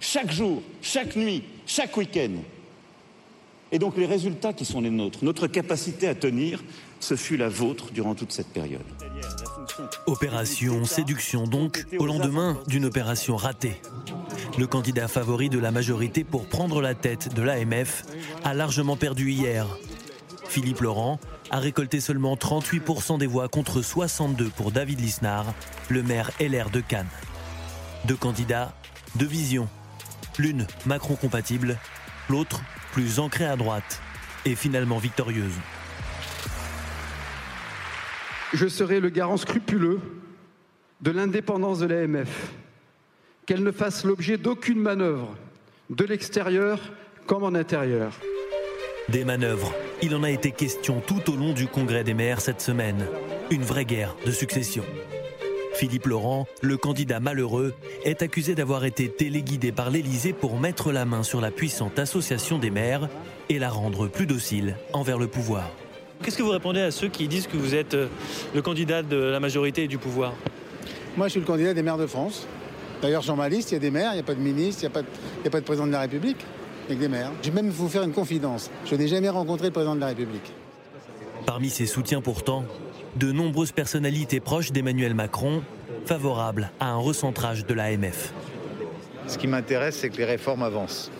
Chaque jour, chaque nuit, chaque week-end. Et donc les résultats qui sont les nôtres, notre capacité à tenir, ce fut la vôtre durant toute cette période. Opération séduction donc, au lendemain d'une opération ratée. Le candidat favori de la majorité pour prendre la tête de l'AMF a largement perdu hier. Philippe Laurent a récolté seulement 38% des voix contre 62 pour David Lisnard, le maire LR de Cannes. Deux candidats, deux visions. L'une Macron compatible, l'autre plus ancrée à droite et finalement victorieuse je serai le garant scrupuleux de l'indépendance de l'AMF, qu'elle ne fasse l'objet d'aucune manœuvre, de l'extérieur comme en intérieur. Des manœuvres, il en a été question tout au long du congrès des maires cette semaine. Une vraie guerre de succession. Philippe Laurent, le candidat malheureux, est accusé d'avoir été téléguidé par l'Élysée pour mettre la main sur la puissante association des maires et la rendre plus docile envers le pouvoir. Qu'est-ce que vous répondez à ceux qui disent que vous êtes euh, le candidat de la majorité et du pouvoir? Moi, je suis le candidat des maires de France. D'ailleurs, sur ma liste, il y a des maires, il n'y a pas de ministre, il n'y a, pas de président de la République. Il y a que des maires. Je vais même vous faire une confidence. Je n'ai jamais rencontré le président de la République. Parmi ses soutiens pourtant, de nombreuses personnalités proches d'Emmanuel Macron, favorables à un recentrage de l'AMF. Ce qui m'intéresse, c'est que les réformes avancent.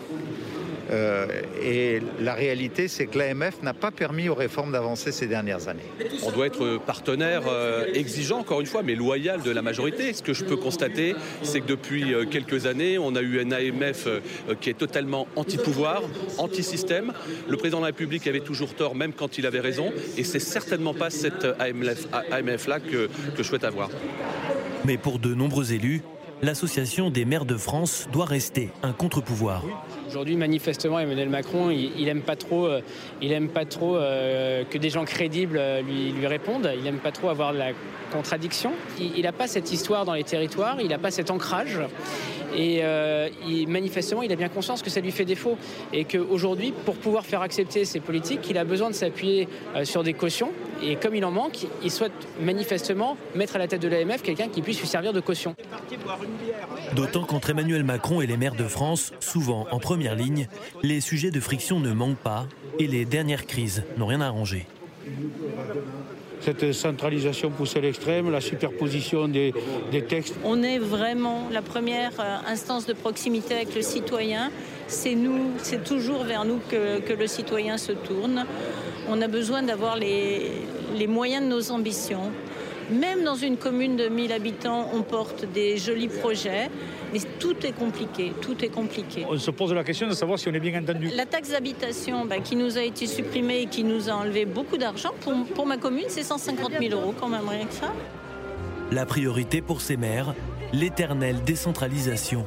Euh, et la réalité, c'est que l'AMF n'a pas permis aux réformes d'avancer ces dernières années. On doit être partenaire euh, exigeant, encore une fois, mais loyal de la majorité. Ce que je peux constater, c'est que depuis euh, quelques années, on a eu un AMF qui est totalement anti-pouvoir, anti-système. Le président de la République avait toujours tort, même quand il avait raison, et c'est certainement pas cette AMF-là que, que je souhaite avoir. Mais pour de nombreux élus, l'Association des maires de France doit rester un contre-pouvoir. Aujourd'hui, manifestement, Emmanuel Macron, il, n'aime pas trop, euh, il aime pas trop euh, que des gens crédibles euh, lui, lui répondent. Il n'aime pas trop avoir de la contradiction. Il n'a pas cette histoire dans les territoires, il n'a pas cet ancrage. Et manifestement, il a bien conscience que ça lui fait défaut. Et qu'aujourd'hui, pour pouvoir faire accepter ses politiques, il a besoin de s'appuyer sur des cautions. Et comme il en manque, il souhaite manifestement mettre à la tête de l'AMF quelqu'un qui puisse lui servir de caution. D'autant qu'entre Emmanuel Macron et les maires de France, souvent en première ligne, les sujets de friction ne manquent pas et les dernières crises n'ont rien arrangé. Cette centralisation poussée à l'extrême, la superposition des, textes. On est vraiment la première euh, instance de proximité avec le citoyen. C'est nous, c'est toujours vers nous que, le citoyen se tourne. On a besoin d'avoir les, les moyens de nos ambitions. Même dans une commune de 1000 habitants, on porte des jolis projets. Mais tout est compliqué, tout est compliqué. On se pose la question de savoir si on est bien entendu. La taxe d'habitation bah, qui nous a été supprimée et qui nous a enlevé beaucoup d'argent, pour, pour ma commune, c'est 150 000 euros quand même, rien que ça. La priorité pour ces maires, l'éternelle décentralisation.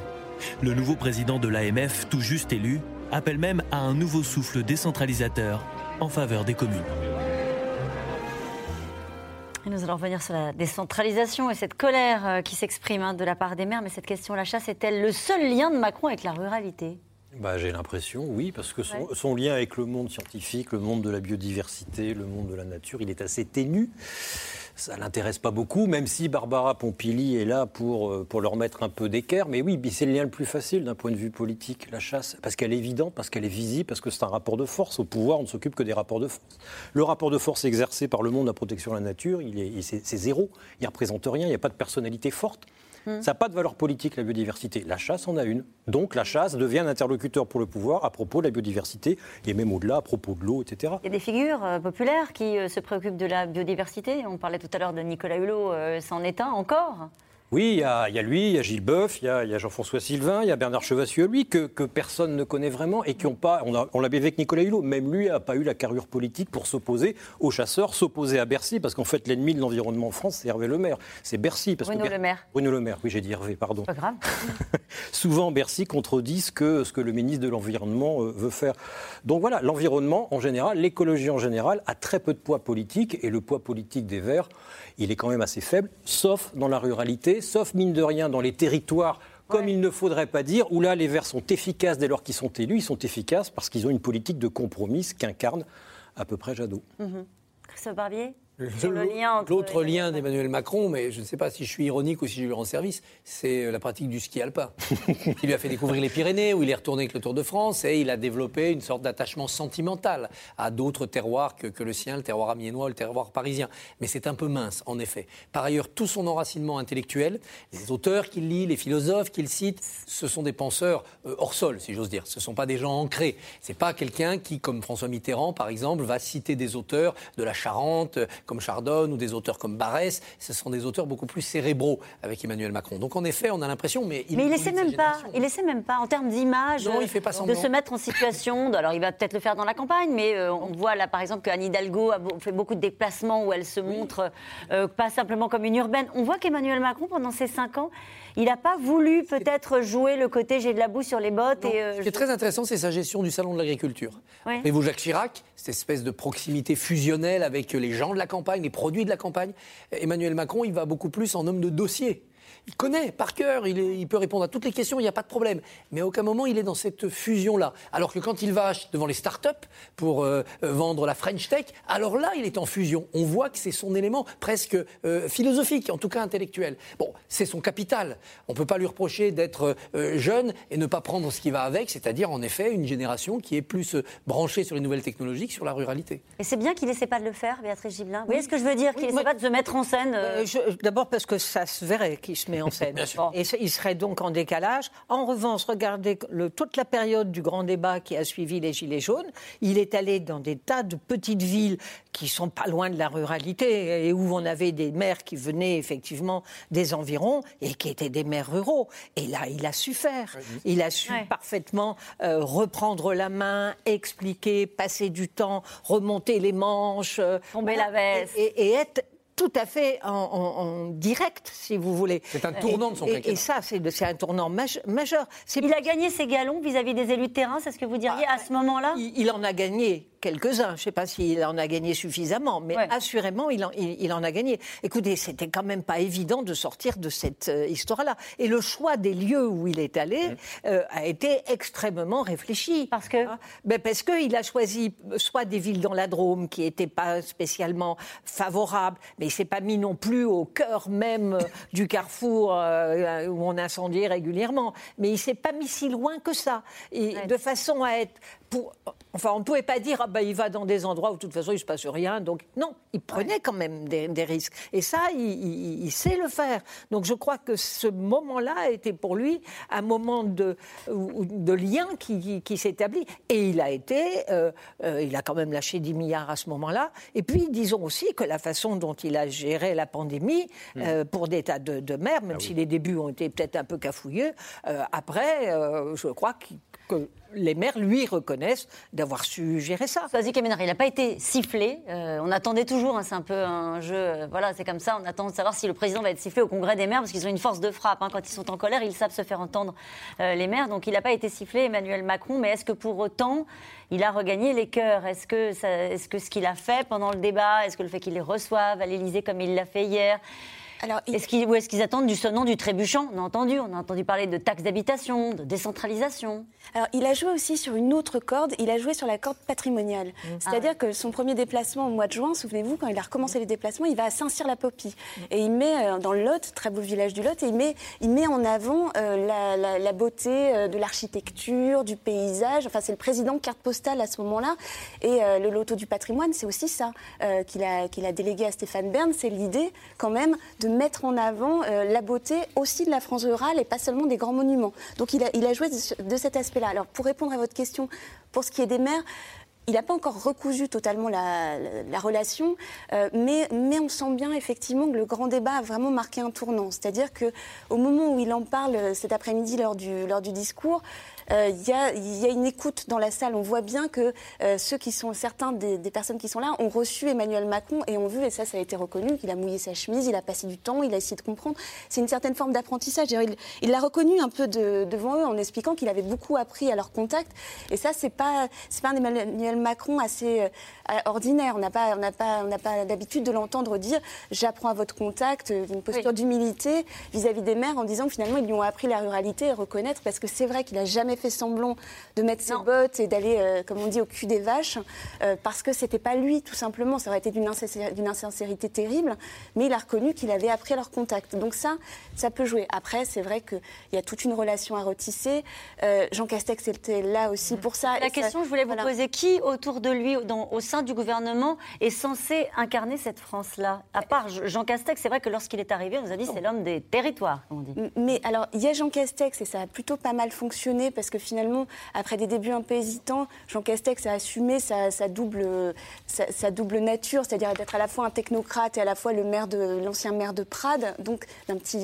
Le nouveau président de l'AMF, tout juste élu, appelle même à un nouveau souffle décentralisateur en faveur des communes. Et nous allons revenir sur la décentralisation et cette colère euh, qui s'exprime hein, de la part des maires. Mais cette question, la chasse, est-elle le seul lien de Macron avec la ruralité? Bah, J'ai l'impression, oui, parce que son, son, lien avec le monde scientifique, le monde de la biodiversité, le monde de la nature, il est assez ténu ça l'intéresse pas beaucoup, même si Barbara Pompili est là pour, euh, pour leur mettre un peu d'équerre. Mais oui, c'est le lien le plus facile d'un point de vue politique, la chasse, parce qu'elle est évidente, parce qu'elle est visible, parce que c'est un rapport de force. Au pouvoir, on ne s'occupe que des rapports de force. Le rapport de force exercé par le monde de la protection de la nature, c'est zéro. Il ne représente rien, il n'y a pas de personnalité forte. Hmm. Ça n'a pas de valeur politique, la biodiversité. La chasse en a une. Donc la chasse devient un interlocuteur pour le pouvoir à propos de la biodiversité, et même au-delà, à propos de l'eau, etc. Il y a des figures euh, populaires qui euh, se préoccupent de la biodiversité. On parlait tout à l'heure de Nicolas Hulot, euh, c'en est un encore oui, il y, a, lui, il y a Gilles Boeuf, il y a, Jean-François Sylvain, il y a Bernard Chevassieux, lui, que, personne ne connaît vraiment et qui n'ont pas. On, on l'a vu avec Nicolas Hulot, même lui n'a pas eu la carrure politique pour s'opposer aux chasseurs, s'opposer à Bercy, parce qu'en fait, l'ennemi de l'environnement en France, c'est Hervé Le Maire. C'est Bercy. Parce Bruno Le Maire. Bruno Le Maire, oui, j'ai dit Hervé, pardon. Pas grave. Souvent, Bercy contredit ce que, ce que le ministre de l'Environnement euh, veut faire. Donc voilà, l'environnement en général, l'écologie en général, a très peu de poids politique et le poids politique des Verts il est quand même assez faible, sauf dans la ruralité, sauf mine de rien dans les territoires comme il ne faudrait pas dire, où là les Verts sont efficaces dès lors qu'ils sont élus, ils sont efficaces parce qu'ils ont une politique de compromis qu'incarne à peu près Jadot. Mhm. Christophe Barbier? L'autre lien d'Emmanuel Macron, mais je ne sais pas si je suis ironique ou si je lui rends service, c'est euh, la pratique du ski alpin. il lui a fait découvrir les Pyrénées, où il est retourné avec le Tour de France, et il a développé une sorte d'attachement sentimental à d'autres terroirs que, que, le sien, le terroir amiénois, le terroir parisien. Mais c'est un peu mince, en effet. Par ailleurs, tout son enracinement intellectuel, les auteurs qu'il lit, les philosophes qu'il cite, ce sont des penseurs euh, hors sol, si j'ose dire. Ce ne sont pas des gens ancrés. C'est pas quelqu'un qui, comme François Mitterrand, par exemple, va citer des auteurs de la Charente, comme Chardonne ou des auteurs comme Barès, ce sont des auteurs beaucoup plus cérébraux avec Emmanuel Macron. Donc en effet, on a l'impression, mais il, mais il essaie même pas. Il essaie même pas en termes d'image de se mettre en situation. alors il va peut-être le faire dans la campagne, mais euh, on voit là par exemple qu'Anne Hidalgo a fait beaucoup de déplacements où elle se montre euh, pas simplement comme une urbaine. On voit qu'Emmanuel Macron pendant ces cinq ans il n'a pas voulu peut-être jouer le côté j'ai de la boue sur les bottes. Et, euh, Ce qui est très intéressant, c'est sa gestion du salon de l'agriculture. Et vous, Jacques Chirac, cette espèce de proximité fusionnelle avec les gens de la campagne, les produits de la campagne. Emmanuel Macron, il va beaucoup plus en homme de dossier il connaît par cœur, il, peut répondre à toutes les questions, il n'y a pas de problème. Mais à aucun moment il est dans cette fusion-là. Alors que quand il va devant les start-up pour euh, euh, vendre la French Tech, alors là il est en fusion. On voit que c'est son élément presque euh, philosophique, en tout cas intellectuel. Bon, c'est son capital. On ne peut pas lui reprocher d'être jeune et ne pas prendre ce qui va avec, c'est-à-dire en effet une génération qui est plus branchée sur les nouvelles technologies que sur la ruralité. Et c'est bien qu'il n'essaie pas de le faire, Béatrice Gibelin. Vous voyez ce que je veux dire Qu'il n'essaie pas de se mettre en scène D'abord parce que ça se verrait qu'il se met en scène. Et ce- il serait donc en décalage. En revanche, regardez le- toute la période du grand débat qui a suivi les Gilets jaunes. Il est allé dans des tas de petites villes qui sont pas loin de la ruralité et où on avait des maires qui venaient effectivement des environs et qui étaient des maires ruraux. Et là, il a su faire. Il a su Ouais. parfaitement euh, reprendre la main, expliquer, passer du temps, remonter les manches, euh, Tomber voilà. la veste. et, et- et être tout à fait en, en- en direct, si vous voulez. C'est un tournant de son et, quinquennat. et ça, c'est un tournant maj- majeur. C'est- Il a gagné ses galons vis-à-vis des élus de terrain, c'est ce que vous diriez à ce moment-là? il, il en a gagné quelques-uns. Je ne sais pas s'il en a gagné suffisamment, mais Ouais. assurément, il en, il- il en a gagné. Écoutez, c'était quand même pas évident de sortir de cette euh, histoire-là. Et le choix des lieux où il est allé euh, a été extrêmement réfléchi. Parce que ben Parce qu'il a choisi euh, soit des villes dans la Drôme qui n'étaient pas spécialement favorables, mais il s'est pas mis non plus au cœur même du carrefour euh, où on incendiait régulièrement. Mais il s'est pas mis si loin que ça. Et De façon à être... Pour, enfin, on ne pouvait pas dire ah ben, il va dans des endroits où de toute façon il ne se passe rien. Donc non, il prenait quand même des, des risques. Et ça, il, il- il sait le faire. Donc je crois que ce moment-là a été pour lui un moment de, lien qui, qui- qui s'établit. Et il a été, euh, euh, il a quand même lâché 10 milliards à ce moment-là. Et puis disons aussi que la façon dont il a géré la pandémie euh, pour des tas de, de maires, même si les débuts ont été peut-être un peu cafouilleux, après, je crois qu'il- que les maires lui reconnaissent d'avoir su gérer ça. Soazic Kemener, il n'a pas été sifflé. Euh, on attendait toujours, hein, c'est un peu un jeu. euh, voilà, c'est comme ça. On attend de savoir si le président va être sifflé au congrès des maires, parce qu'ils ont une force de frappe. hein. Quand ils sont en colère, ils savent se faire entendre, euh, les maires. Donc il n'a pas été sifflé, Emmanuel Macron. Mais est-ce que pour autant, il a regagné les cœurs? Est-ce que, est-ce que ce qu'il a fait pendant le débat, est-ce que le fait qu'il les reçoive à l'Élysée comme il l'a fait hier Alors, est-ce qu'ils, ou est-ce qu'ils attendent du sonnant du trébuchant? On a entendu, on a entendu parler de taxes d'habitation, de décentralisation. Alors, il a joué aussi sur une autre corde, il a joué sur la corde patrimoniale. Mmh. C'est-à-dire que son premier déplacement au mois de juin, souvenez-vous, quand il a recommencé les déplacements, il va à Saint-Cyr-la-Popie. Et il met euh, dans le Lot, très beau village du Lot, et il met, il met en avant euh, la, la- la beauté euh, de l'architecture, du paysage. Enfin, c'est le président carte postale à ce moment-là. Et euh, le loto du patrimoine, c'est aussi ça euh, qu'il a, qu'il a délégué à Stéphane Bern. C'est l'idée, quand même, de mettre en avant euh, la beauté aussi de la France rurale et pas seulement des grands monuments. Donc, il a, joué de, cet aspect-là. Alors, pour répondre à votre question, pour ce qui est des maires, il n'a pas encore recousu totalement la, la- la relation, euh, mais, mais on sent bien effectivement que le grand débat a vraiment marqué un tournant. C'est-à-dire que au moment où il en parle euh, cet après-midi lors du, lors du discours, euh, il y, a, y a une écoute dans la salle. On voit bien que euh, ceux qui sont, certains des, des personnes qui sont là ont reçu Emmanuel Macron et ont vu, et ça, ça a été reconnu, qu'il a mouillé sa chemise, il a passé du temps, il a essayé de comprendre. C'est une certaine forme d'apprentissage. Il l'a reconnu un peu de- devant eux en expliquant qu'il avait beaucoup appris à leur contact. Et ça, c'est pas, c'est pas un Emmanuel Macron assez euh, ordinaire. On n'a pas, on n'a pas, on n'a pas l'habitude de l'entendre dire j'apprends à votre contact, une posture d'humilité vis-à-vis des maires en disant que finalement ils lui ont appris la ruralité et reconnaître parce que c'est vrai qu'il a jamais fait semblant de mettre ses bottes et d'aller, euh, comme on dit, au cul des vaches euh, parce que c'était pas lui tout simplement. Ça aurait été d'une insincérité, d'une insincérité terrible, mais il a reconnu qu'il avait appris leur contact. Donc ça, ça peut jouer. Après, c'est vrai qu'il y a toute une relation à retisser. Euh, Jean Castex était là aussi pour ça. La Et ça- question, je voulais vous voilà. poser, qui autour de lui, dans- au sein du gouvernement, est censé incarner cette France-là? À part Jean Castex, c'est vrai que lorsqu'il est arrivé, on nous a dit c'est l'homme des territoires, comme on dit. Mais alors, il y a Jean Castex et ça a plutôt pas mal fonctionné parce que finalement, après des débuts un peu hésitants, Jean Castex a assumé sa, double, nature, c'est-à-dire d'être à la fois un technocrate et à la fois le maire de l'ancien maire de Prades, donc d'un petit,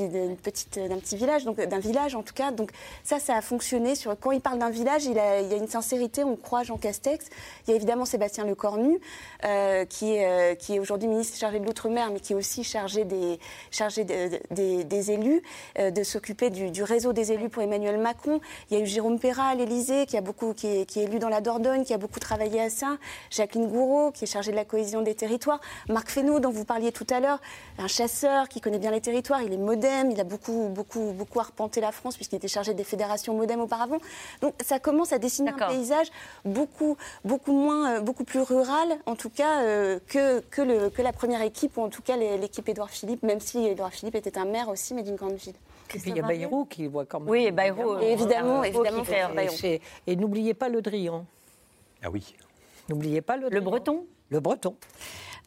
village, donc d'un village en tout cas. Donc ça, ça a fonctionné. Sur, quand il parle d'un village, il, y a une sincérité, on croit Jean Castex. Il y a évidemment Sébastien Lecornu, euh, qui est, euh, aujourd'hui ministre chargé de l'Outre-mer, mais qui est aussi chargé des, chargé de- de- des, des élus, euh, de s'occuper du, du réseau des élus pour Emmanuel Macron. Il y a eu Jérôme Perra à l'Élysée, qui, a beaucoup, qui, est, qui est élu dans la Dordogne, qui a beaucoup travaillé à ça. Jacqueline Gouraud, qui est chargée de la cohésion des territoires. Marc Fesneau, dont vous parliez tout à l'heure, un chasseur qui connaît bien les territoires. Il est modem, il a beaucoup, beaucoup, beaucoup arpenté la France, puisqu'il était chargé des fédérations modem auparavant. Donc ça commence à dessiner un paysage beaucoup, beaucoup, moins, euh, beaucoup plus rural, en tout cas, euh, que, que, le, que la première équipe, ou en tout cas l'équipe Édouard Philippe, même si Édouard Philippe était un maire aussi, mais d'une grande ville. Et puis il y a Bayrou qui voit quand même. Oui, et Bayrou, euh, Et évidemment, évidemment, qui fait, faire Et, Bayrou. c'est- et n'oubliez pas le Drian. Ah oui. N'oubliez pas le Le breton Le breton.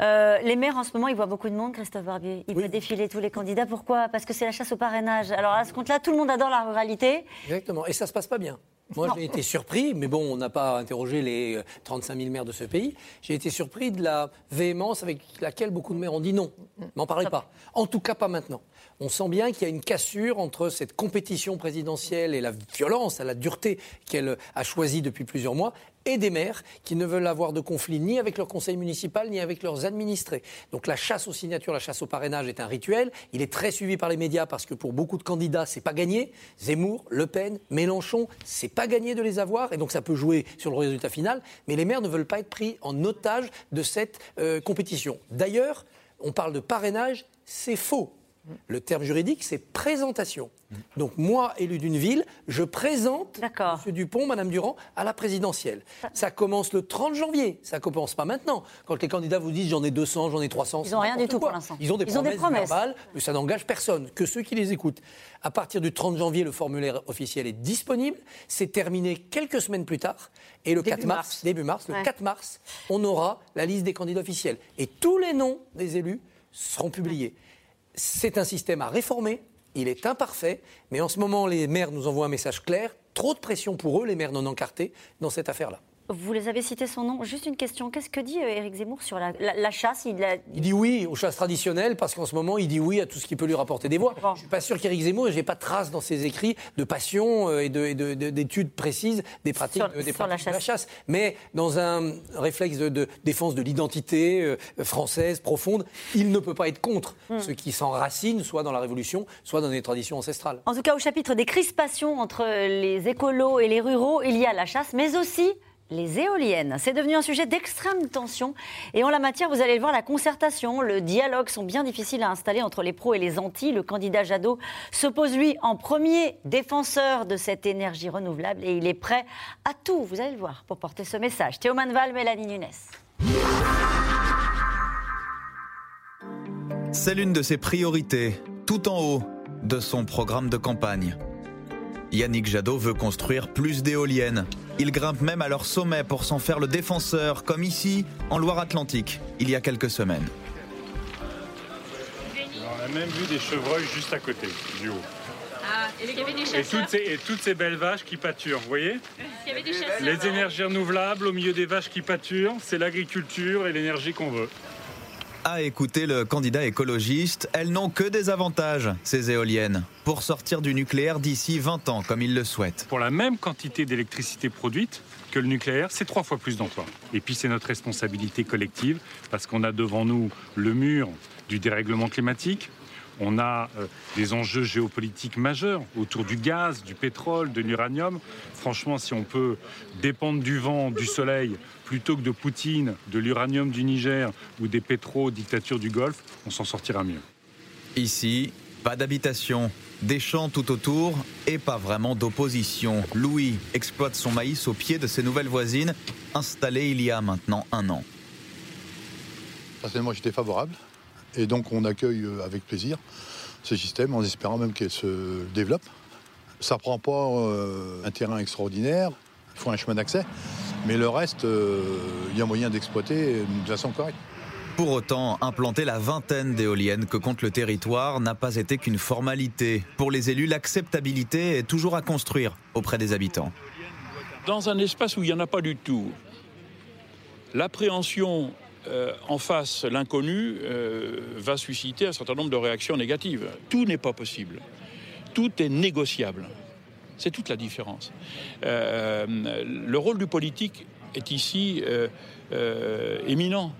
Euh, les maires, en ce moment, ils voient beaucoup de monde, Christophe Barbier. Ils voient défiler tous les candidats. Pourquoi? Parce que c'est la chasse au parrainage. Alors, à ce compte-là, tout le monde adore la ruralité. Exactement. Et ça se passe pas bien. Moi, j'ai été surpris, mais bon, on n'a pas interrogé les 35 000 maires de ce pays. J'ai été surpris de la véhémence avec laquelle beaucoup de maires ont dit non. M'en parlez pas. En tout cas, pas maintenant. On sent bien qu'il y a une cassure entre cette compétition présidentielle et la violence, la dureté qu'elle a choisie depuis plusieurs mois, et des maires qui ne veulent avoir de conflit ni avec leur conseil municipal ni avec leurs administrés. Donc la chasse aux signatures, la chasse au parrainage est un rituel. Il est très suivi par les médias parce que pour beaucoup de candidats, c'est pas gagné. Zemmour, Le Pen, Mélenchon, c'est pas gagné de les avoir et donc ça peut jouer sur le résultat final. Mais les maires ne veulent pas être pris en otage de cette euh, compétition. D'ailleurs, on parle de parrainage, c'est faux. Le terme juridique, c'est présentation. Donc moi, élu d'une ville, je présente M. Dupont, Mme Durand à la présidentielle. Ça commence le 30 janvier, ça commence pas maintenant. Quand les candidats vous disent j'en ai 200, j'en ai 300, ils n'ont rien du tout pour l'instant. Ils ont des promesses, verbales, mais ça n'engage personne, que ceux qui les écoutent. À partir du 30 janvier, le formulaire officiel est disponible. C'est terminé quelques semaines plus tard. Et le 4 mars, début mars, le 4 mars, on aura la liste des candidats officiels. Et tous les noms des élus seront publiés. C'est un système à réformer. Il est imparfait, mais en ce moment, les maires nous envoient un message clair. Trop de pression pour eux, les maires non encartés, dans cette affaire-là. Vous les avez cités son nom. Juste une question. Qu'est-ce que dit euh, Éric Zemmour sur la, chasse? Il, dit oui aux chasses traditionnelles parce qu'en ce moment, il dit oui à tout ce qui peut lui rapporter des voix. Je ne suis pas sûr qu'Éric Zemmour, et je n'ai pas de trace dans ses écrits de passion euh, et d'études précises des pratiques, des pratiques de la chasse. Mais dans un réflexe de, défense de l'identité euh, française profonde, il ne peut pas être contre hmm. ce qui s'enracine soit dans la Révolution, soit dans des traditions ancestrales. En tout cas, au chapitre des crispations entre les écolos et les ruraux, il y a la chasse, mais aussi les éoliennes. C'est devenu un sujet d'extrême tension. Et en la matière, vous allez le voir, la concertation, le dialogue sont bien difficiles à installer entre les pros et les antis. Le candidat Jadot s'oppose, lui, en premier défenseur de cette énergie renouvelable et il est prêt à tout, vous allez le voir, pour porter ce message. Théo Manval, Mélanie Nunes. C'est l'une de ses priorités, tout en haut de son programme de campagne. Yannick Jadot veut construire plus d'éoliennes. Il grimpe même à leur sommet pour s'en faire le défenseur, comme ici, en Loire-Atlantique, il y a quelques semaines. On a même vu des chevreuils juste à côté, du haut. Ah, et, et, toutes ces, belles vaches qui pâturent, vous voyez Les énergies renouvelables au milieu des vaches qui pâturent, c'est l'agriculture et l'énergie qu'on veut. À écouter le candidat écologiste, elles n'ont que des avantages, ces éoliennes, pour sortir du nucléaire d'ici 20 ans, comme il le souhaite. Pour la même quantité d'électricité produite que le nucléaire, c'est trois fois plus d'emplois. Et puis c'est notre responsabilité collective, parce qu'on a devant nous le mur du dérèglement climatique, on a euh, des enjeux géopolitiques majeurs autour du gaz, du pétrole, de l'uranium. Franchement, si on peut dépendre du vent, du soleil, plutôt que de Poutine, de l'uranium du Niger ou des pétro-dictatures du Golfe, on s'en sortira mieux. Ici, pas d'habitation, des champs tout autour et pas vraiment d'opposition. Louis exploite son maïs au pied de ses nouvelles voisines, installées il y a maintenant un an. Personnellement, j'étais favorable. Et donc on accueille euh, avec plaisir ce système en espérant même qu'elle se développe. Ça ne prend pas euh, un terrain extraordinaire, il faut un chemin d'accès, mais le reste, euh, il y a moyen d'exploiter de façon correcte. Pour autant, implanter la vingtaine d'éoliennes que compte le territoire n'a pas été qu'une formalité. Pour les élus, l'acceptabilité est toujours à construire auprès des habitants. Dans un espace où il n'y en a pas du tout, l'appréhension euh, en face, l'inconnu euh, va susciter un certain nombre de réactions négatives. Tout n'est pas possible. Tout est négociable. C'est toute la différence. Euh, le rôle du politique est ici éminent.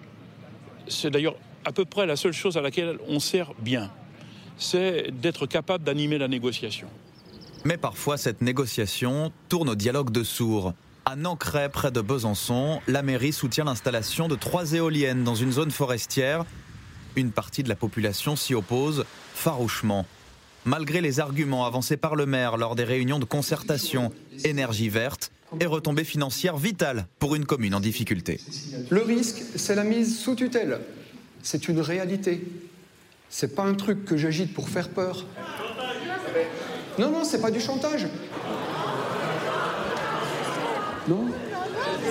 C'est d'ailleurs à peu près la seule chose à laquelle on sert bien. C'est d'être capable d'animer la négociation. Mais parfois, cette négociation tourne au dialogue de sourds. À Nancray, près de Besançon, la mairie soutient l'installation de trois éoliennes dans une zone forestière. Une partie de la population s'y oppose farouchement. Malgré les arguments avancés par le maire lors des réunions de concertation, énergie verte est retombée financière vitale pour une commune en difficulté. Le risque, c'est la mise sous tutelle. C'est une réalité. C'est pas un truc que j'agite pour faire peur. Non, non, c'est pas du chantage.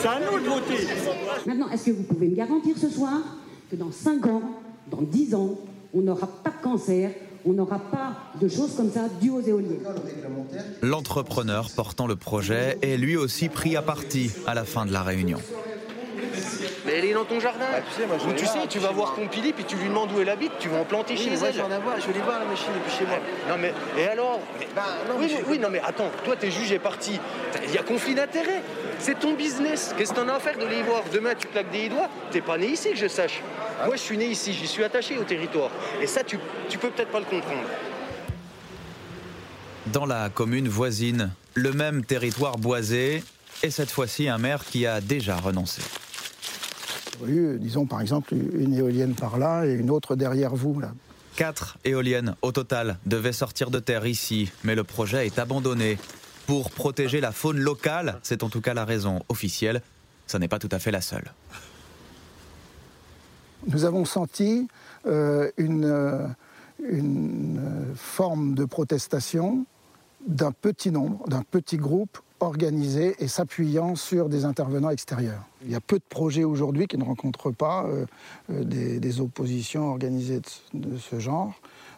C'est à nous de voter. Maintenant, est-ce que vous pouvez me garantir ce soir que dans 5 ans, dans 10 ans, on n'aura pas de cancer, on n'aura pas de choses comme ça dues aux éoliennes? L'entrepreneur portant le projet est lui aussi pris à partie à la fin de la réunion. Mais elle est dans ton jardin. Bah, tu sais, moi, je Ou tu sais, puis tu vas voir. Pompili, puis tu lui demandes où elle habite, tu vas en planter Oui, chez moi, elle. je vais en avoir, je vais aller voir la machine depuis chez moi. Non mais, et alors Mais- non, oui, mais oui, non mais attends, toi t'es jugé parti. Il y a conflit d'intérêts. C'est ton business. Qu'est-ce que t'en as à faire de les voir? Demain tu claques des doigts. T'es pas né ici que je sache. Moi je suis né ici, j'y suis attaché au territoire. Et ça tu, tu peux peut-être pas le comprendre. Dans la commune voisine, le même territoire boisé et cette fois-ci un maire qui a déjà renoncé. Eu, disons par exemple une éolienne par là et une autre derrière vous. Là. Quatre éoliennes au total devaient sortir de terre ici, mais le projet est abandonné. Pour protéger la faune locale, c'est en tout cas la raison officielle, ça n'est pas tout à fait la seule. Nous avons senti euh, une, euh, une euh, forme de protestation d'un petit nombre, d'un petit groupe organisé et s'appuyant sur des intervenants extérieurs. Il y a peu de projets aujourd'hui qui ne rencontrent pas euh, euh, des, oppositions organisées de, ce- genre.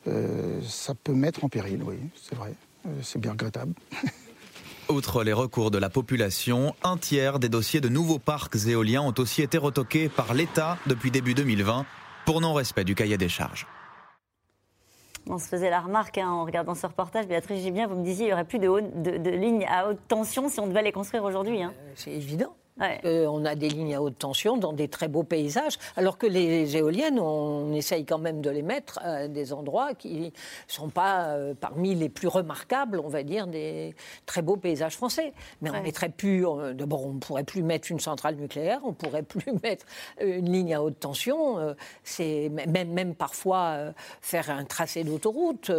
Euh, ça peut mettre en péril, oui, c'est vrai. C'est bien regrettable. Outre les recours de la population, un tiers des dossiers de nouveaux parcs éoliens ont aussi été retoqués par l'État depuis début 2020 pour non-respect du cahier des charges. On se faisait la remarque hein, en regardant ce reportage. Béatrice Gibien, vous me disiez qu'il n'y aurait plus de, lignes à haute tension si on devait les construire aujourd'hui. hein. C'est évident. Ouais. Euh, on a des lignes à haute tension dans des très beaux paysages, alors que les éoliennes, on essaye quand même de les mettre à des endroits qui ne sont pas euh, parmi les plus remarquables, on va dire, des très beaux paysages français. Mais on mettrait plus, euh, d'abord, on ne pourrait plus mettre une centrale nucléaire, on ne pourrait plus mettre une ligne à haute tension. euh, c'est même, même parfois faire un tracé d'autoroute.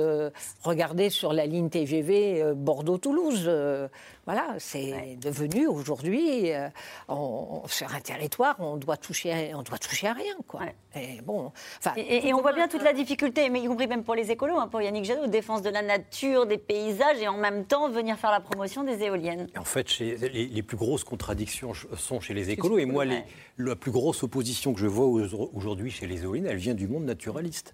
regardez sur la ligne TGV Bordeaux-Toulouse. Voilà, c'est devenu aujourd'hui, euh, on- on- sur un territoire, on doit toucher, on doit toucher à rien, quoi. Et bon, enfin, Et, et- et on voit bien toute la difficulté, mais y compris même pour les écolos, hein, pour Yannick Jadot, défense de la nature, des paysages, et en même temps venir faire la promotion des éoliennes. Et En fait, chez- les, les plus grosses contradictions sont chez les écolos. Et moi, les- la plus grosse opposition que je vois au- aujourd'hui chez les éoliennes, elle vient du monde naturaliste.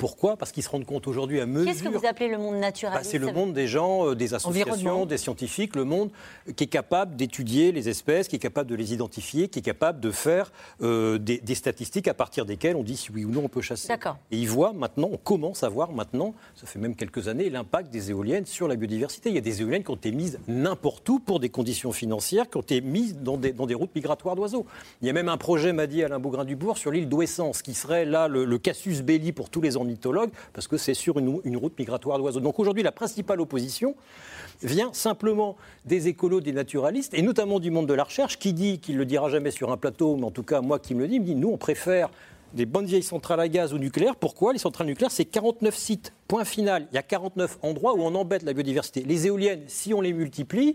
Pourquoi? Parce qu'ils se rendent compte aujourd'hui à mesure. Qu'est-ce que vous appelez le monde Bah, naturaliste c'est le monde des gens, euh, des associations, des scientifiques, le monde qui est capable d'étudier les espèces, qui est capable de les identifier, qui est capable de faire euh, des, des statistiques à partir desquelles on dit si oui ou non on peut chasser. D'accord. Et ils voient maintenant, on commence à voir maintenant, ça fait même quelques années, l'impact des éoliennes sur la biodiversité. Il y a des éoliennes qui ont été mises n'importe où pour des conditions financières, qui ont été mises dans des, dans des routes migratoires d'oiseaux. Il y a même un projet, m'a dit Alain Bougrain-Dubourg, sur l'île d'Ouessance, qui serait là le, le casus belli pour tous les parce que c'est sur une, une route migratoire d'oiseaux. Donc aujourd'hui, la principale opposition vient simplement des écolos, des naturalistes, et notamment du monde de la recherche, qui dit, qu'il ne le dira jamais sur un plateau, mais en tout cas moi qui me le dis, me dit, nous on préfère des bonnes vieilles centrales à gaz ou nucléaires. Pourquoi Les centrales nucléaires, c'est 49 sites. Point final. Il y a 49 endroits où on embête la biodiversité. Les éoliennes, si on les multiplie,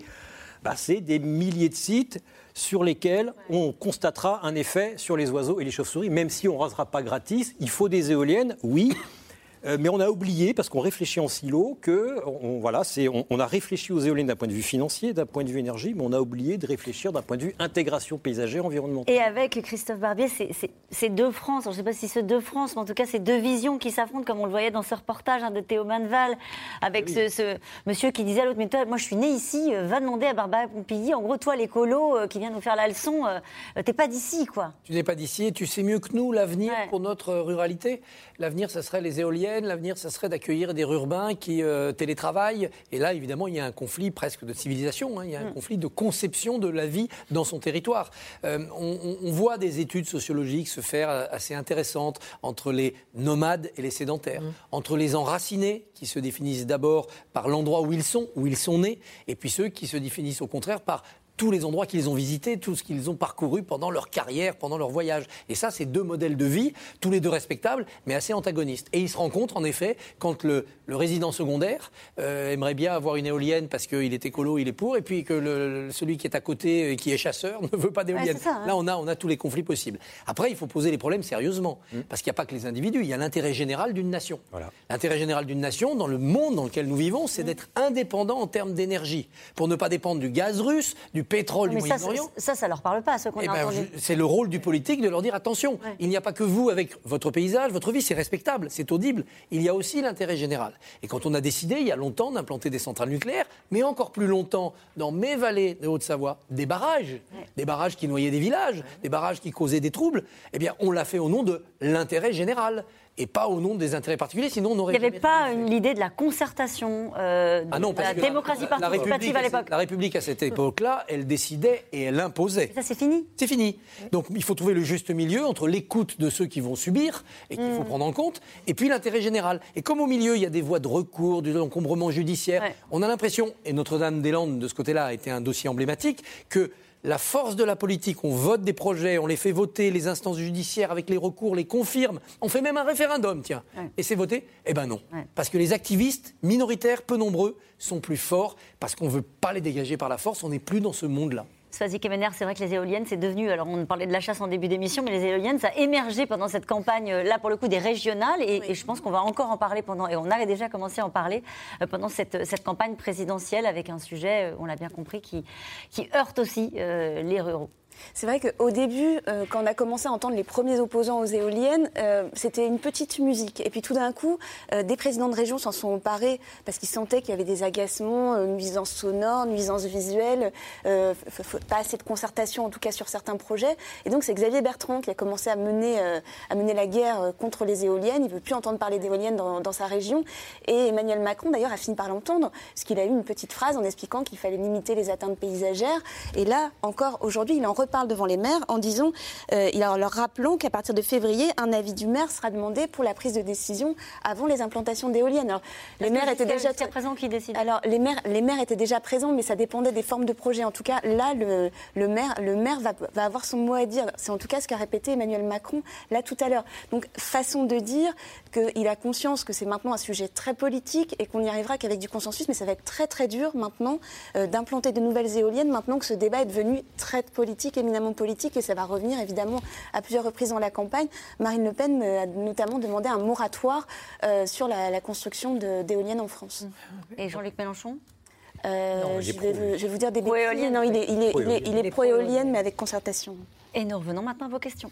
bah, c'est des milliers de sites sur lesquels on constatera un effet sur les oiseaux et les chauves-souris, même si on ne rasera pas gratis. Il faut des éoliennes, oui. Euh, mais on a oublié, parce qu'on réfléchit en silo, que on, voilà, c'est, on, on a réfléchi aux éoliennes d'un point de vue financier, d'un point de vue énergie, mais on a oublié de réfléchir d'un point de vue intégration paysagère environnementale. Et avec Christophe Barbier, c'est- c'est c'est deux France, je ne sais pas si c'est deux France, mais en tout cas, c'est deux visions qui s'affrontent, comme on le voyait dans ce reportage hein, de Théo Manval, avec ce, ce monsieur qui disait à l'autre, mais toi, moi je suis né ici, euh, va demander à Barbara Pompili, en gros, toi, l'écolo euh, qui vient nous faire la leçon, euh, t'es pas d'ici, quoi. Tu n'es pas d'ici et tu sais mieux que nous l'avenir pour notre ruralité. L'avenir, ça serait les éoliennes, l'avenir, ça serait d'accueillir des urbains qui euh, télétravaillent. Et là, évidemment, il y a un conflit presque de civilisation, hein. il y a un conflit de conception de la vie dans son territoire. Euh, on, voit des études sociologiques se faire euh, assez intéressantes entre les nomades et les sédentaires, entre les enracinés, qui se définissent d'abord par l'endroit où ils sont, où ils sont nés, et puis ceux qui se définissent au contraire par tous les endroits qu'ils ont visités, tout ce qu'ils ont parcouru pendant leur carrière, pendant leur voyage. Et ça, c'est deux modèles de vie, tous les deux respectables, mais assez antagonistes. Et ils se rencontrent, en effet, quand le, le résident secondaire euh, aimerait bien avoir une éolienne parce qu'il est écolo, il est pour, et puis que le- celui qui est à côté, et qui est chasseur, ne veut pas d'éolienne. Ouais, hein. Là, on a, on a tous les conflits possibles. Après, il faut poser les problèmes sérieusement, parce qu'il n'y a pas que les individus, il y a l'intérêt général d'une nation. L'intérêt général d'une nation, dans le monde dans lequel nous vivons, c'est d'être indépendant en termes d'énergie, pour ne pas dépendre du gaz russe, du pétrole du ça, Moyen-Orient. ça, ça leur parle pas, ceux qu'on Eh a ben, c'est le rôle du politique de leur dire attention, il n'y a pas que vous avec votre paysage, votre vie, c'est respectable, c'est audible. Il y a aussi l'intérêt général. Et quand on a décidé, il y a longtemps, d'implanter des centrales nucléaires, mais encore plus longtemps, dans mes vallées de Haute-Savoie, des barrages, des barrages qui noyaient des villages, des barrages qui causaient des troubles, eh bien, on l'a fait au nom de l'intérêt général et pas au nom des intérêts particuliers, sinon on Il n'aurait n'y avait pas l'idée de la concertation, euh, de ah non, la démocratie la- participative à l'époque. La République, à cette époque-là, elle décidait et elle imposait. Ça, c'est fini C'est fini. Donc, il faut trouver le juste milieu entre l'écoute de ceux qui vont subir et qu'il faut Mm. prendre en compte, et puis l'intérêt général. Et comme au milieu, il y a des voies de recours, du encombrement judiciaire, on a l'impression, et Notre-Dame-des-Landes, de ce côté-là, a été un dossier emblématique, que la force de la politique, on vote des projets, on les fait voter, les instances judiciaires avec les recours les confirment, on fait même un référendum, tiens, et c'est voté? Eh ben non. Parce que les activistes, minoritaires, peu nombreux, sont plus forts, parce qu'on ne veut pas les dégager par la force, on n'est plus dans ce monde-là. Kemener, c'est vrai que les éoliennes, c'est devenu. Alors, on parlait de la chasse en début d'émission, mais les éoliennes, ça a émergé pendant cette campagne, euh, là, pour le coup, des régionales. Et, et je pense qu'on va encore en parler pendant. Et on avait déjà commencé à en parler euh, pendant cette, cette campagne présidentielle avec un sujet, euh, on l'a bien compris, qui, qui heurte aussi euh, les ruraux. C'est vrai qu'au début, euh, quand on a commencé à entendre les premiers opposants aux éoliennes, euh, c'était une petite musique. Et puis tout d'un coup, euh, des présidents de région s'en sont emparés parce qu'ils sentaient qu'il y avait des agacements, nuisances sonores, nuisances visuelles, pas assez de concertation en tout cas sur certains projets. Et donc c'est Xavier Bertrand qui a commencé à mener, à mener la guerre contre les éoliennes. Il ne veut plus entendre parler d'éoliennes dans, dans sa région. Et Emmanuel Macron d'ailleurs a fini par l'entendre, parce qu'il a eu une petite phrase en expliquant qu'il fallait limiter les atteintes paysagères. Et là encore, aujourd'hui, il en reparle devant les maires en disant, euh, il en leur rappelant qu'à partir de février, un avis du maire sera demandé pour la prise de décision avant les implantations d'éoliennes. Alors, les maires étaient déjà présents qui décident. Alors les maires, les maires étaient déjà présents, mais ça dépendait des formes de projet. En tout cas, là, le, le maire, le maire va, va avoir son mot à dire. C'est en tout cas ce qu'a répété Emmanuel Macron là tout à l'heure. Donc façon de dire qu'il a conscience que c'est maintenant un sujet très politique et qu'on n'y arrivera qu'avec du consensus, mais ça va être très très dur maintenant euh, d'implanter de nouvelles éoliennes. Maintenant que ce débat est devenu très politique, éminemment politique, et ça va revenir évidemment à plusieurs reprises dans la campagne. Marine Le Pen euh, a notamment demandé un moratoire euh, sur la, la construction d'éoliennes en France. Et Jean-Luc Mélenchon? Euh, Non, je, vais, vous- je vais vous dire des bêtises. Non, il est, il est, il est, Pro-éolienne. il est Il est pro-éolienne, mais avec concertation. Et nous revenons maintenant à vos questions.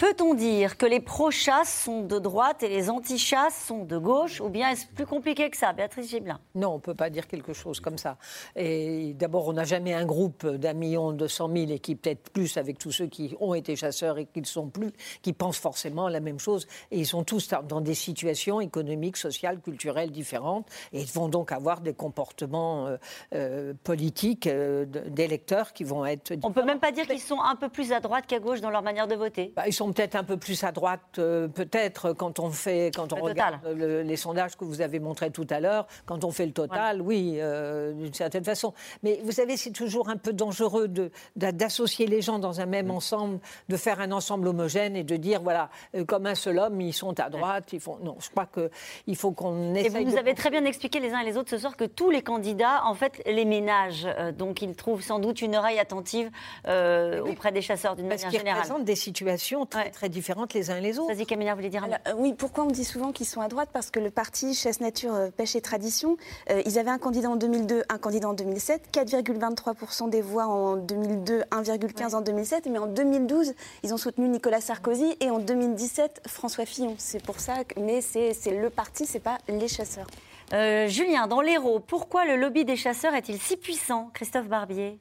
Peut-on dire que les pro-chasse sont de droite et les anti-chasse sont de gauche Ou bien est-ce plus compliqué que ça Béatrice Gibelin? Non, on ne peut pas dire quelque chose comme ça. Et d'abord, on n'a jamais un groupe d'un million deux cent mille et qui peut-être plus avec tous ceux qui ont été chasseurs et qui ne sont plus, qui pensent forcément la même chose. Et ils sont tous dans des situations économiques, sociales, culturelles différentes et ils vont donc avoir des comportements euh, euh, politiques euh, de- d'électeurs qui vont être. On peut même pas dire qu'ils sont un peu plus à droite qu'à gauche dans leur manière de voter? Bah, ils sont peut-être un peu plus à droite, euh, peut-être quand on fait, quand on Le regarde le- les sondages que vous avez montrés tout à l'heure, quand on fait le total, oui, euh, d'une certaine façon. Mais vous savez, c'est toujours un peu dangereux de- d'associer les gens dans un même ensemble, de faire un ensemble homogène et de dire voilà, euh, comme un seul homme, ils sont à droite, ils font. Non, je crois que il faut qu'on Et essaye. vous nous de- avez très bien expliqué les uns et les autres ce soir que tous les candidats, en fait, les ménagent. Euh, donc ils trouvent sans doute une oreille attentive euh, auprès des chasseurs d'une Parce manière qu'ils générale. représentent des situations très, très différentes les uns et les autres. Vas-y, Camilla, vous voulez dire un mot Alors, euh, oui, pourquoi on dit souvent qu'ils sont à droite? Parce que le parti Chasse Nature, euh, Pêche et Tradition, euh, ils avaient un candidat en 2002, un candidat en 2007, 4,23% des voix en 2002, 1,15% en 2007, mais en 2012, ils ont soutenu Nicolas Sarkozy et en 2017, François Fillon. C'est pour ça, que, mais c'est le parti, c'est pas les chasseurs. Euh, Julien, dans l'Hérault, pourquoi le lobby des chasseurs est-il si puissant? Christophe Barbier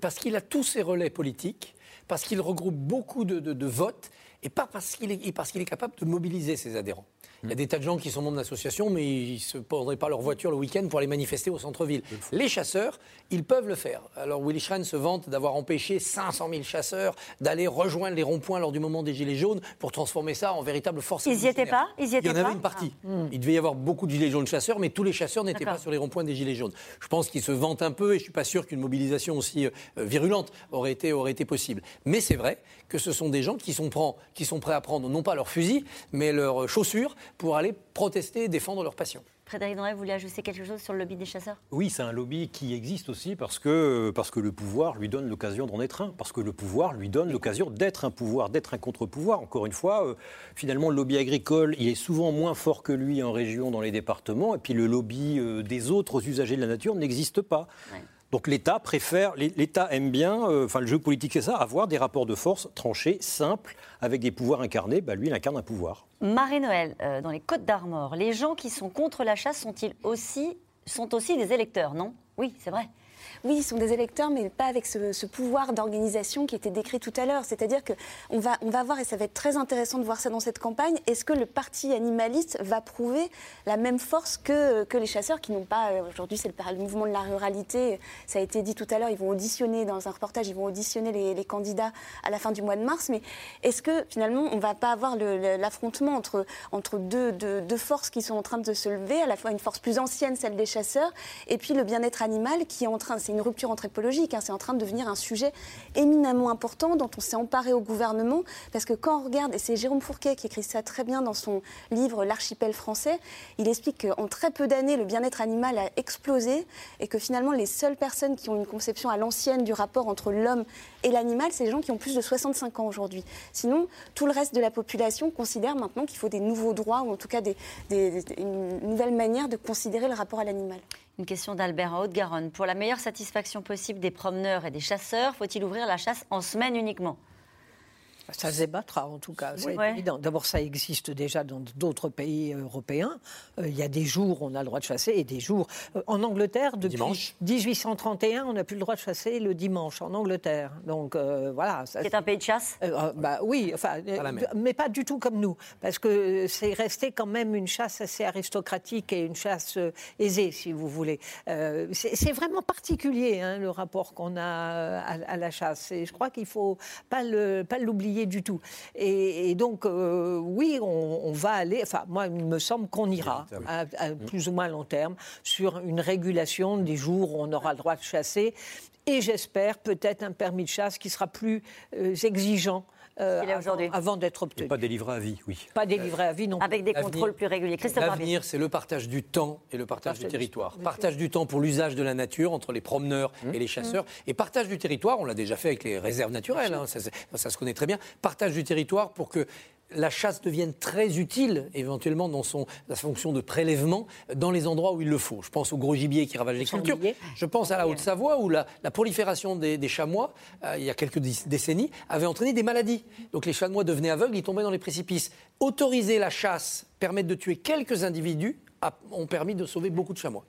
parce qu'il a tous ses relais politiques, parce qu'il regroupe beaucoup de, votes, et pas parce qu'il est, parce qu'il est capable de mobiliser ses adhérents. Il y a des tas de gens qui sont membres d'associations, mais ils ne se prendraient pas leur voiture le week-end pour aller manifester au centre-ville. Les chasseurs, ils peuvent le faire. Alors Willy Schren se vante d'avoir empêché 500 000 chasseurs d'aller rejoindre les ronds-points lors du moment des Gilets jaunes pour transformer ça en véritable force Ils y étaient pas Ils y Il y étaient en avait pas une partie. Ah. Hmm. Il devait y avoir beaucoup de gilets jaunes chasseurs, mais tous les chasseurs n'étaient pas sur les ronds-points des gilets jaunes. Je pense qu'ils se vantent un peu et je suis pas sûr qu'une mobilisation aussi euh, virulente aurait été, aurait été possible. Mais c'est vrai que ce sont des gens qui sont, prends- qui sont prêts à prendre non pas leur fusil, mais leurs chaussures pour aller protester et défendre leur passion. Frédéric Dray, vous voulez ajouter quelque chose sur le lobby des chasseurs? Oui, c'est un lobby qui existe aussi parce que, parce que le pouvoir lui donne l'occasion d'en être un, parce que le pouvoir lui donne l'occasion d'être un pouvoir, d'être un contre-pouvoir. Encore une fois, euh, finalement, le lobby agricole, il est souvent moins fort que lui en région, dans les départements, et puis le lobby euh, des autres usagers de la nature n'existe pas. Donc l'État préfère, l'État aime bien, euh, enfin le jeu politique c'est ça, avoir des rapports de force tranchés, simples, avec des pouvoirs incarnés. Bah, lui, il incarne un pouvoir. Marie-Noël, euh, dans les Côtes d'Armor, les gens qui sont contre la chasse sont-ils aussi, aussi des électeurs, non? Oui, c'est vrai. Oui, ils sont des électeurs, mais pas avec ce, pouvoir d'organisation qui était décrit tout à l'heure. C'est-à-dire qu'on va, on va voir, et ça va être très intéressant de voir ça dans cette campagne, est-ce que le parti animaliste va prouver la même force que, que les chasseurs qui n'ont pas, euh, aujourd'hui c'est le, mouvement de la ruralité, ça a été dit tout à l'heure, ils vont auditionner dans un reportage, ils vont auditionner les, candidats à la fin du mois de mars, mais est-ce que finalement on ne va pas avoir l'affrontement entre, entre deux, deux, forces qui sont en train de se lever, à la fois une force plus ancienne, celle des chasseurs, et puis le bien-être animal qui est en train, c'est une rupture anthropologique. Hein. c'est en train de devenir un sujet éminemment important dont on s'est emparé au gouvernement. Parce que quand on regarde, et c'est Jérôme Fourquet qui écrit ça très bien dans son livre L'archipel français, il explique qu'en très peu d'années, le bien-être animal a explosé et que finalement, les seules personnes qui ont une conception à l'ancienne du rapport entre l'homme et l'animal, c'est les gens qui ont plus de 65 ans aujourd'hui. Sinon, tout le reste de la population considère maintenant qu'il faut des nouveaux droits ou en tout cas une nouvelle manière de considérer le rapport à l'animal. Une question d'Albert en Haute-Garonne. Pour la meilleure satisfaction possible des promeneurs et des chasseurs, faut-il ouvrir la chasse en semaine uniquement? Ça se débattra en tout cas, c'est évident. D'abord, ça existe déjà dans d'autres pays européens. Euh, il y a des jours où on a le droit de chasser et des jours. Euh, en Angleterre, depuis 1831, on n'a plus le droit de chasser le dimanche en Angleterre. Donc euh, voilà. C'est un pays de chasse? Bah, Oui, enfin, mais pas du tout comme nous. Parce que c'est resté quand même une chasse assez aristocratique et une chasse aisée, si vous voulez. c'est vraiment particulier hein, le rapport qu'on a à, la chasse. Et je crois qu'il ne faut pas l'oublier du tout. Et, donc, euh, oui, on, va aller, enfin, moi, il me semble qu'on ira, à, plus ou moins long terme, sur une régulation des jours où on aura le droit de chasser. Et j'espère peut-être un permis de chasse qui sera plus euh, exigeant euh, avant, d'être obtenu. pas délivré à vie, oui. Pas délivré à vie, non. Avec des contrôles plus réguliers. L'avenir, c'est le partage du temps et le partage, du territoire. Partage du temps pour l'usage de la nature entre les promeneurs mmh. et les chasseurs. Mmh. Et partage du territoire, on l'a déjà fait avec les réserves naturelles, hein, ça, ça, se connaît très bien. Partage du territoire pour que la chasse devienne très utile, éventuellement, dans son, sa fonction de prélèvement, dans les endroits où il le faut. Je pense au gros gibier qui ravage les cultures. Je pense à la Haute-Savoie, où la, prolifération des, chamois, euh, il y a quelques décennies, avait entraîné des maladies. Donc les chamois devenaient aveugles, ils tombaient dans les précipices. Autoriser la chasse, permettre de tuer quelques individus, ont permis de sauver beaucoup de chamois.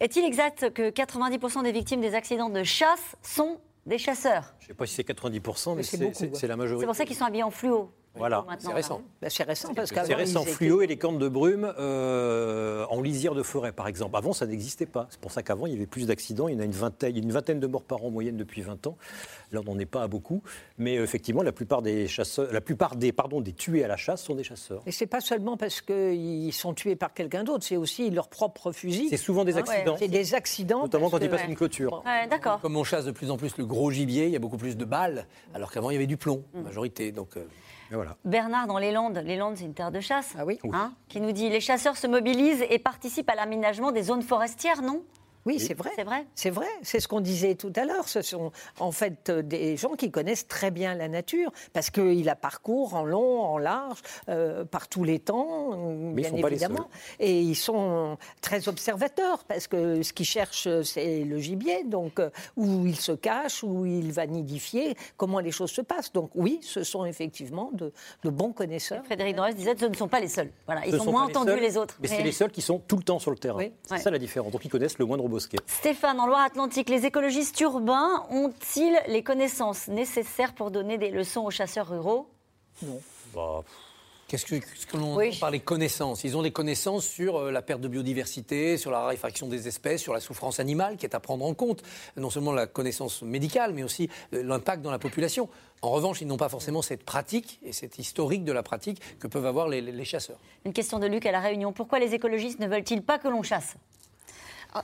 Est-il exact que 90% des victimes des accidents de chasse sont des chasseurs? Je ne sais pas si c'est 90%, mais c'est la majorité. C'est pour ça qu'ils sont habillés en fluo. Voilà, c'est récent. Bah, c'est récent parce C'est récent, fluo et les cornes de brume euh, en lisière de forêt, par exemple. Avant, ça n'existait pas. C'est pour ça qu'avant, il y avait plus d'accidents. Il y en a une vingtaine, une vingtaine de morts par an en moyenne depuis 20 ans. Là, on n'en est pas à beaucoup. Mais euh, effectivement, la plupart des chasseurs, la plupart des, pardon, des tués à la chasse sont des chasseurs. Et c'est pas seulement parce qu'ils sont tués par quelqu'un d'autre, c'est aussi leur propre fusil. C'est souvent des ah accidents. C'est des accidents. Notamment quand ils passent une clôture. D'accord. Comme on chasse de plus en plus le gros gibier, il y a beaucoup plus de balles, alors qu'avant, il y avait du plomb, en majorité. Donc. Euh, Bernard, dans les Landes, les Landes, c'est une terre de chasse. Ah oui. Hein, qui nous dit les chasseurs se mobilisent et participent à l'aménagement des zones forestières, non? Oui, c'est vrai. C'est vrai. C'est vrai. C'est ce qu'on disait tout à l'heure. Ce sont en fait euh, des gens qui connaissent très bien la nature parce qu'ils la parcourent en long, en large, euh, par tous les temps, bien évidemment. Et ils sont très observateurs parce que ce qu'ils cherchent, c'est le gibier, donc euh, où il se cache, où il va nidifier, comment les choses se passent. Donc oui, ce sont effectivement de, bons connaisseurs. Frédéric Dorès disait que ce ne sont pas les seuls. Voilà, ils sont, moins entendus les, autres. Mais, c'est les seuls qui sont tout le temps sur le terrain. C'est ça la différence. Donc ils connaissent le moindre Stéphane, en Loire-Atlantique, les écologistes urbains ont-ils les connaissances nécessaires pour donner des leçons aux chasseurs ruraux? Non. Bah, Qu'est-ce que, l'on entend par les connaissances? Ils ont des connaissances sur euh, la perte de biodiversité, sur la raréfaction des espèces, sur la souffrance animale qui est à prendre en compte. Non seulement la connaissance médicale, mais aussi euh, l'impact dans la population. En revanche, ils n'ont pas forcément cette pratique et cette historique de la pratique que peuvent avoir les chasseurs. Une question de Luc à La Réunion. Pourquoi les écologistes ne veulent-ils pas que l'on chasse?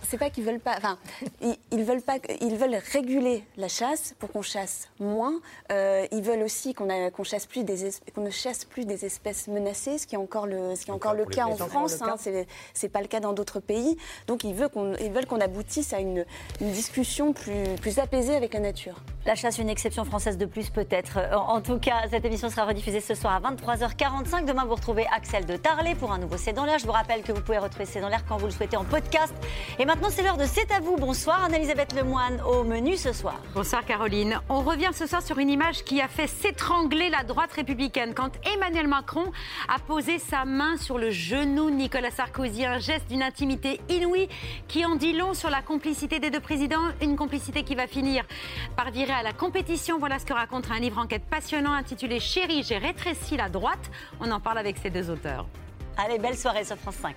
C'est pas qu'ils veulent pas. Enfin, ils, ils veulent pas. Ils veulent réguler la chasse pour qu'on chasse moins. Euh, ils veulent aussi qu'on chasse plus des es- qu'on ne chasse plus des espèces menacées, ce qui est encore le ce qui est encore le les cas en. France. Hein, c'est c'est pas le cas dans d'autres pays. Donc ils veulent qu'on ils veulent qu'on aboutisse à une, une discussion plus plus apaisée avec la nature. La chasse, une exception française de plus peut-être. En en tout cas, cette émission sera rediffusée ce soir à 23h45. Demain, vous retrouvez Axel de Tarlet pour un nouveau C'est dans l'air. Je vous rappelle que vous pouvez retrouver C'est dans l'air quand vous le souhaitez en podcast. Et maintenant, c'est l'heure de C'est à vous. Bonsoir, Anne-Elisabeth Lemoine au menu ce soir. Bonsoir Caroline. On revient ce soir sur une image qui a fait s'étrangler la droite républicaine quand Emmanuel Macron a posé sa main sur le genou de Nicolas Sarkozy, un geste d'une intimité inouïe qui en dit long sur la complicité des deux présidents, une complicité qui va finir par virer à la compétition. Voilà ce que raconte un livre enquête passionnant intitulé Chérie, j'ai rétréci la droite. On en parle avec ces deux auteurs. Allez, belle soirée sur France 5.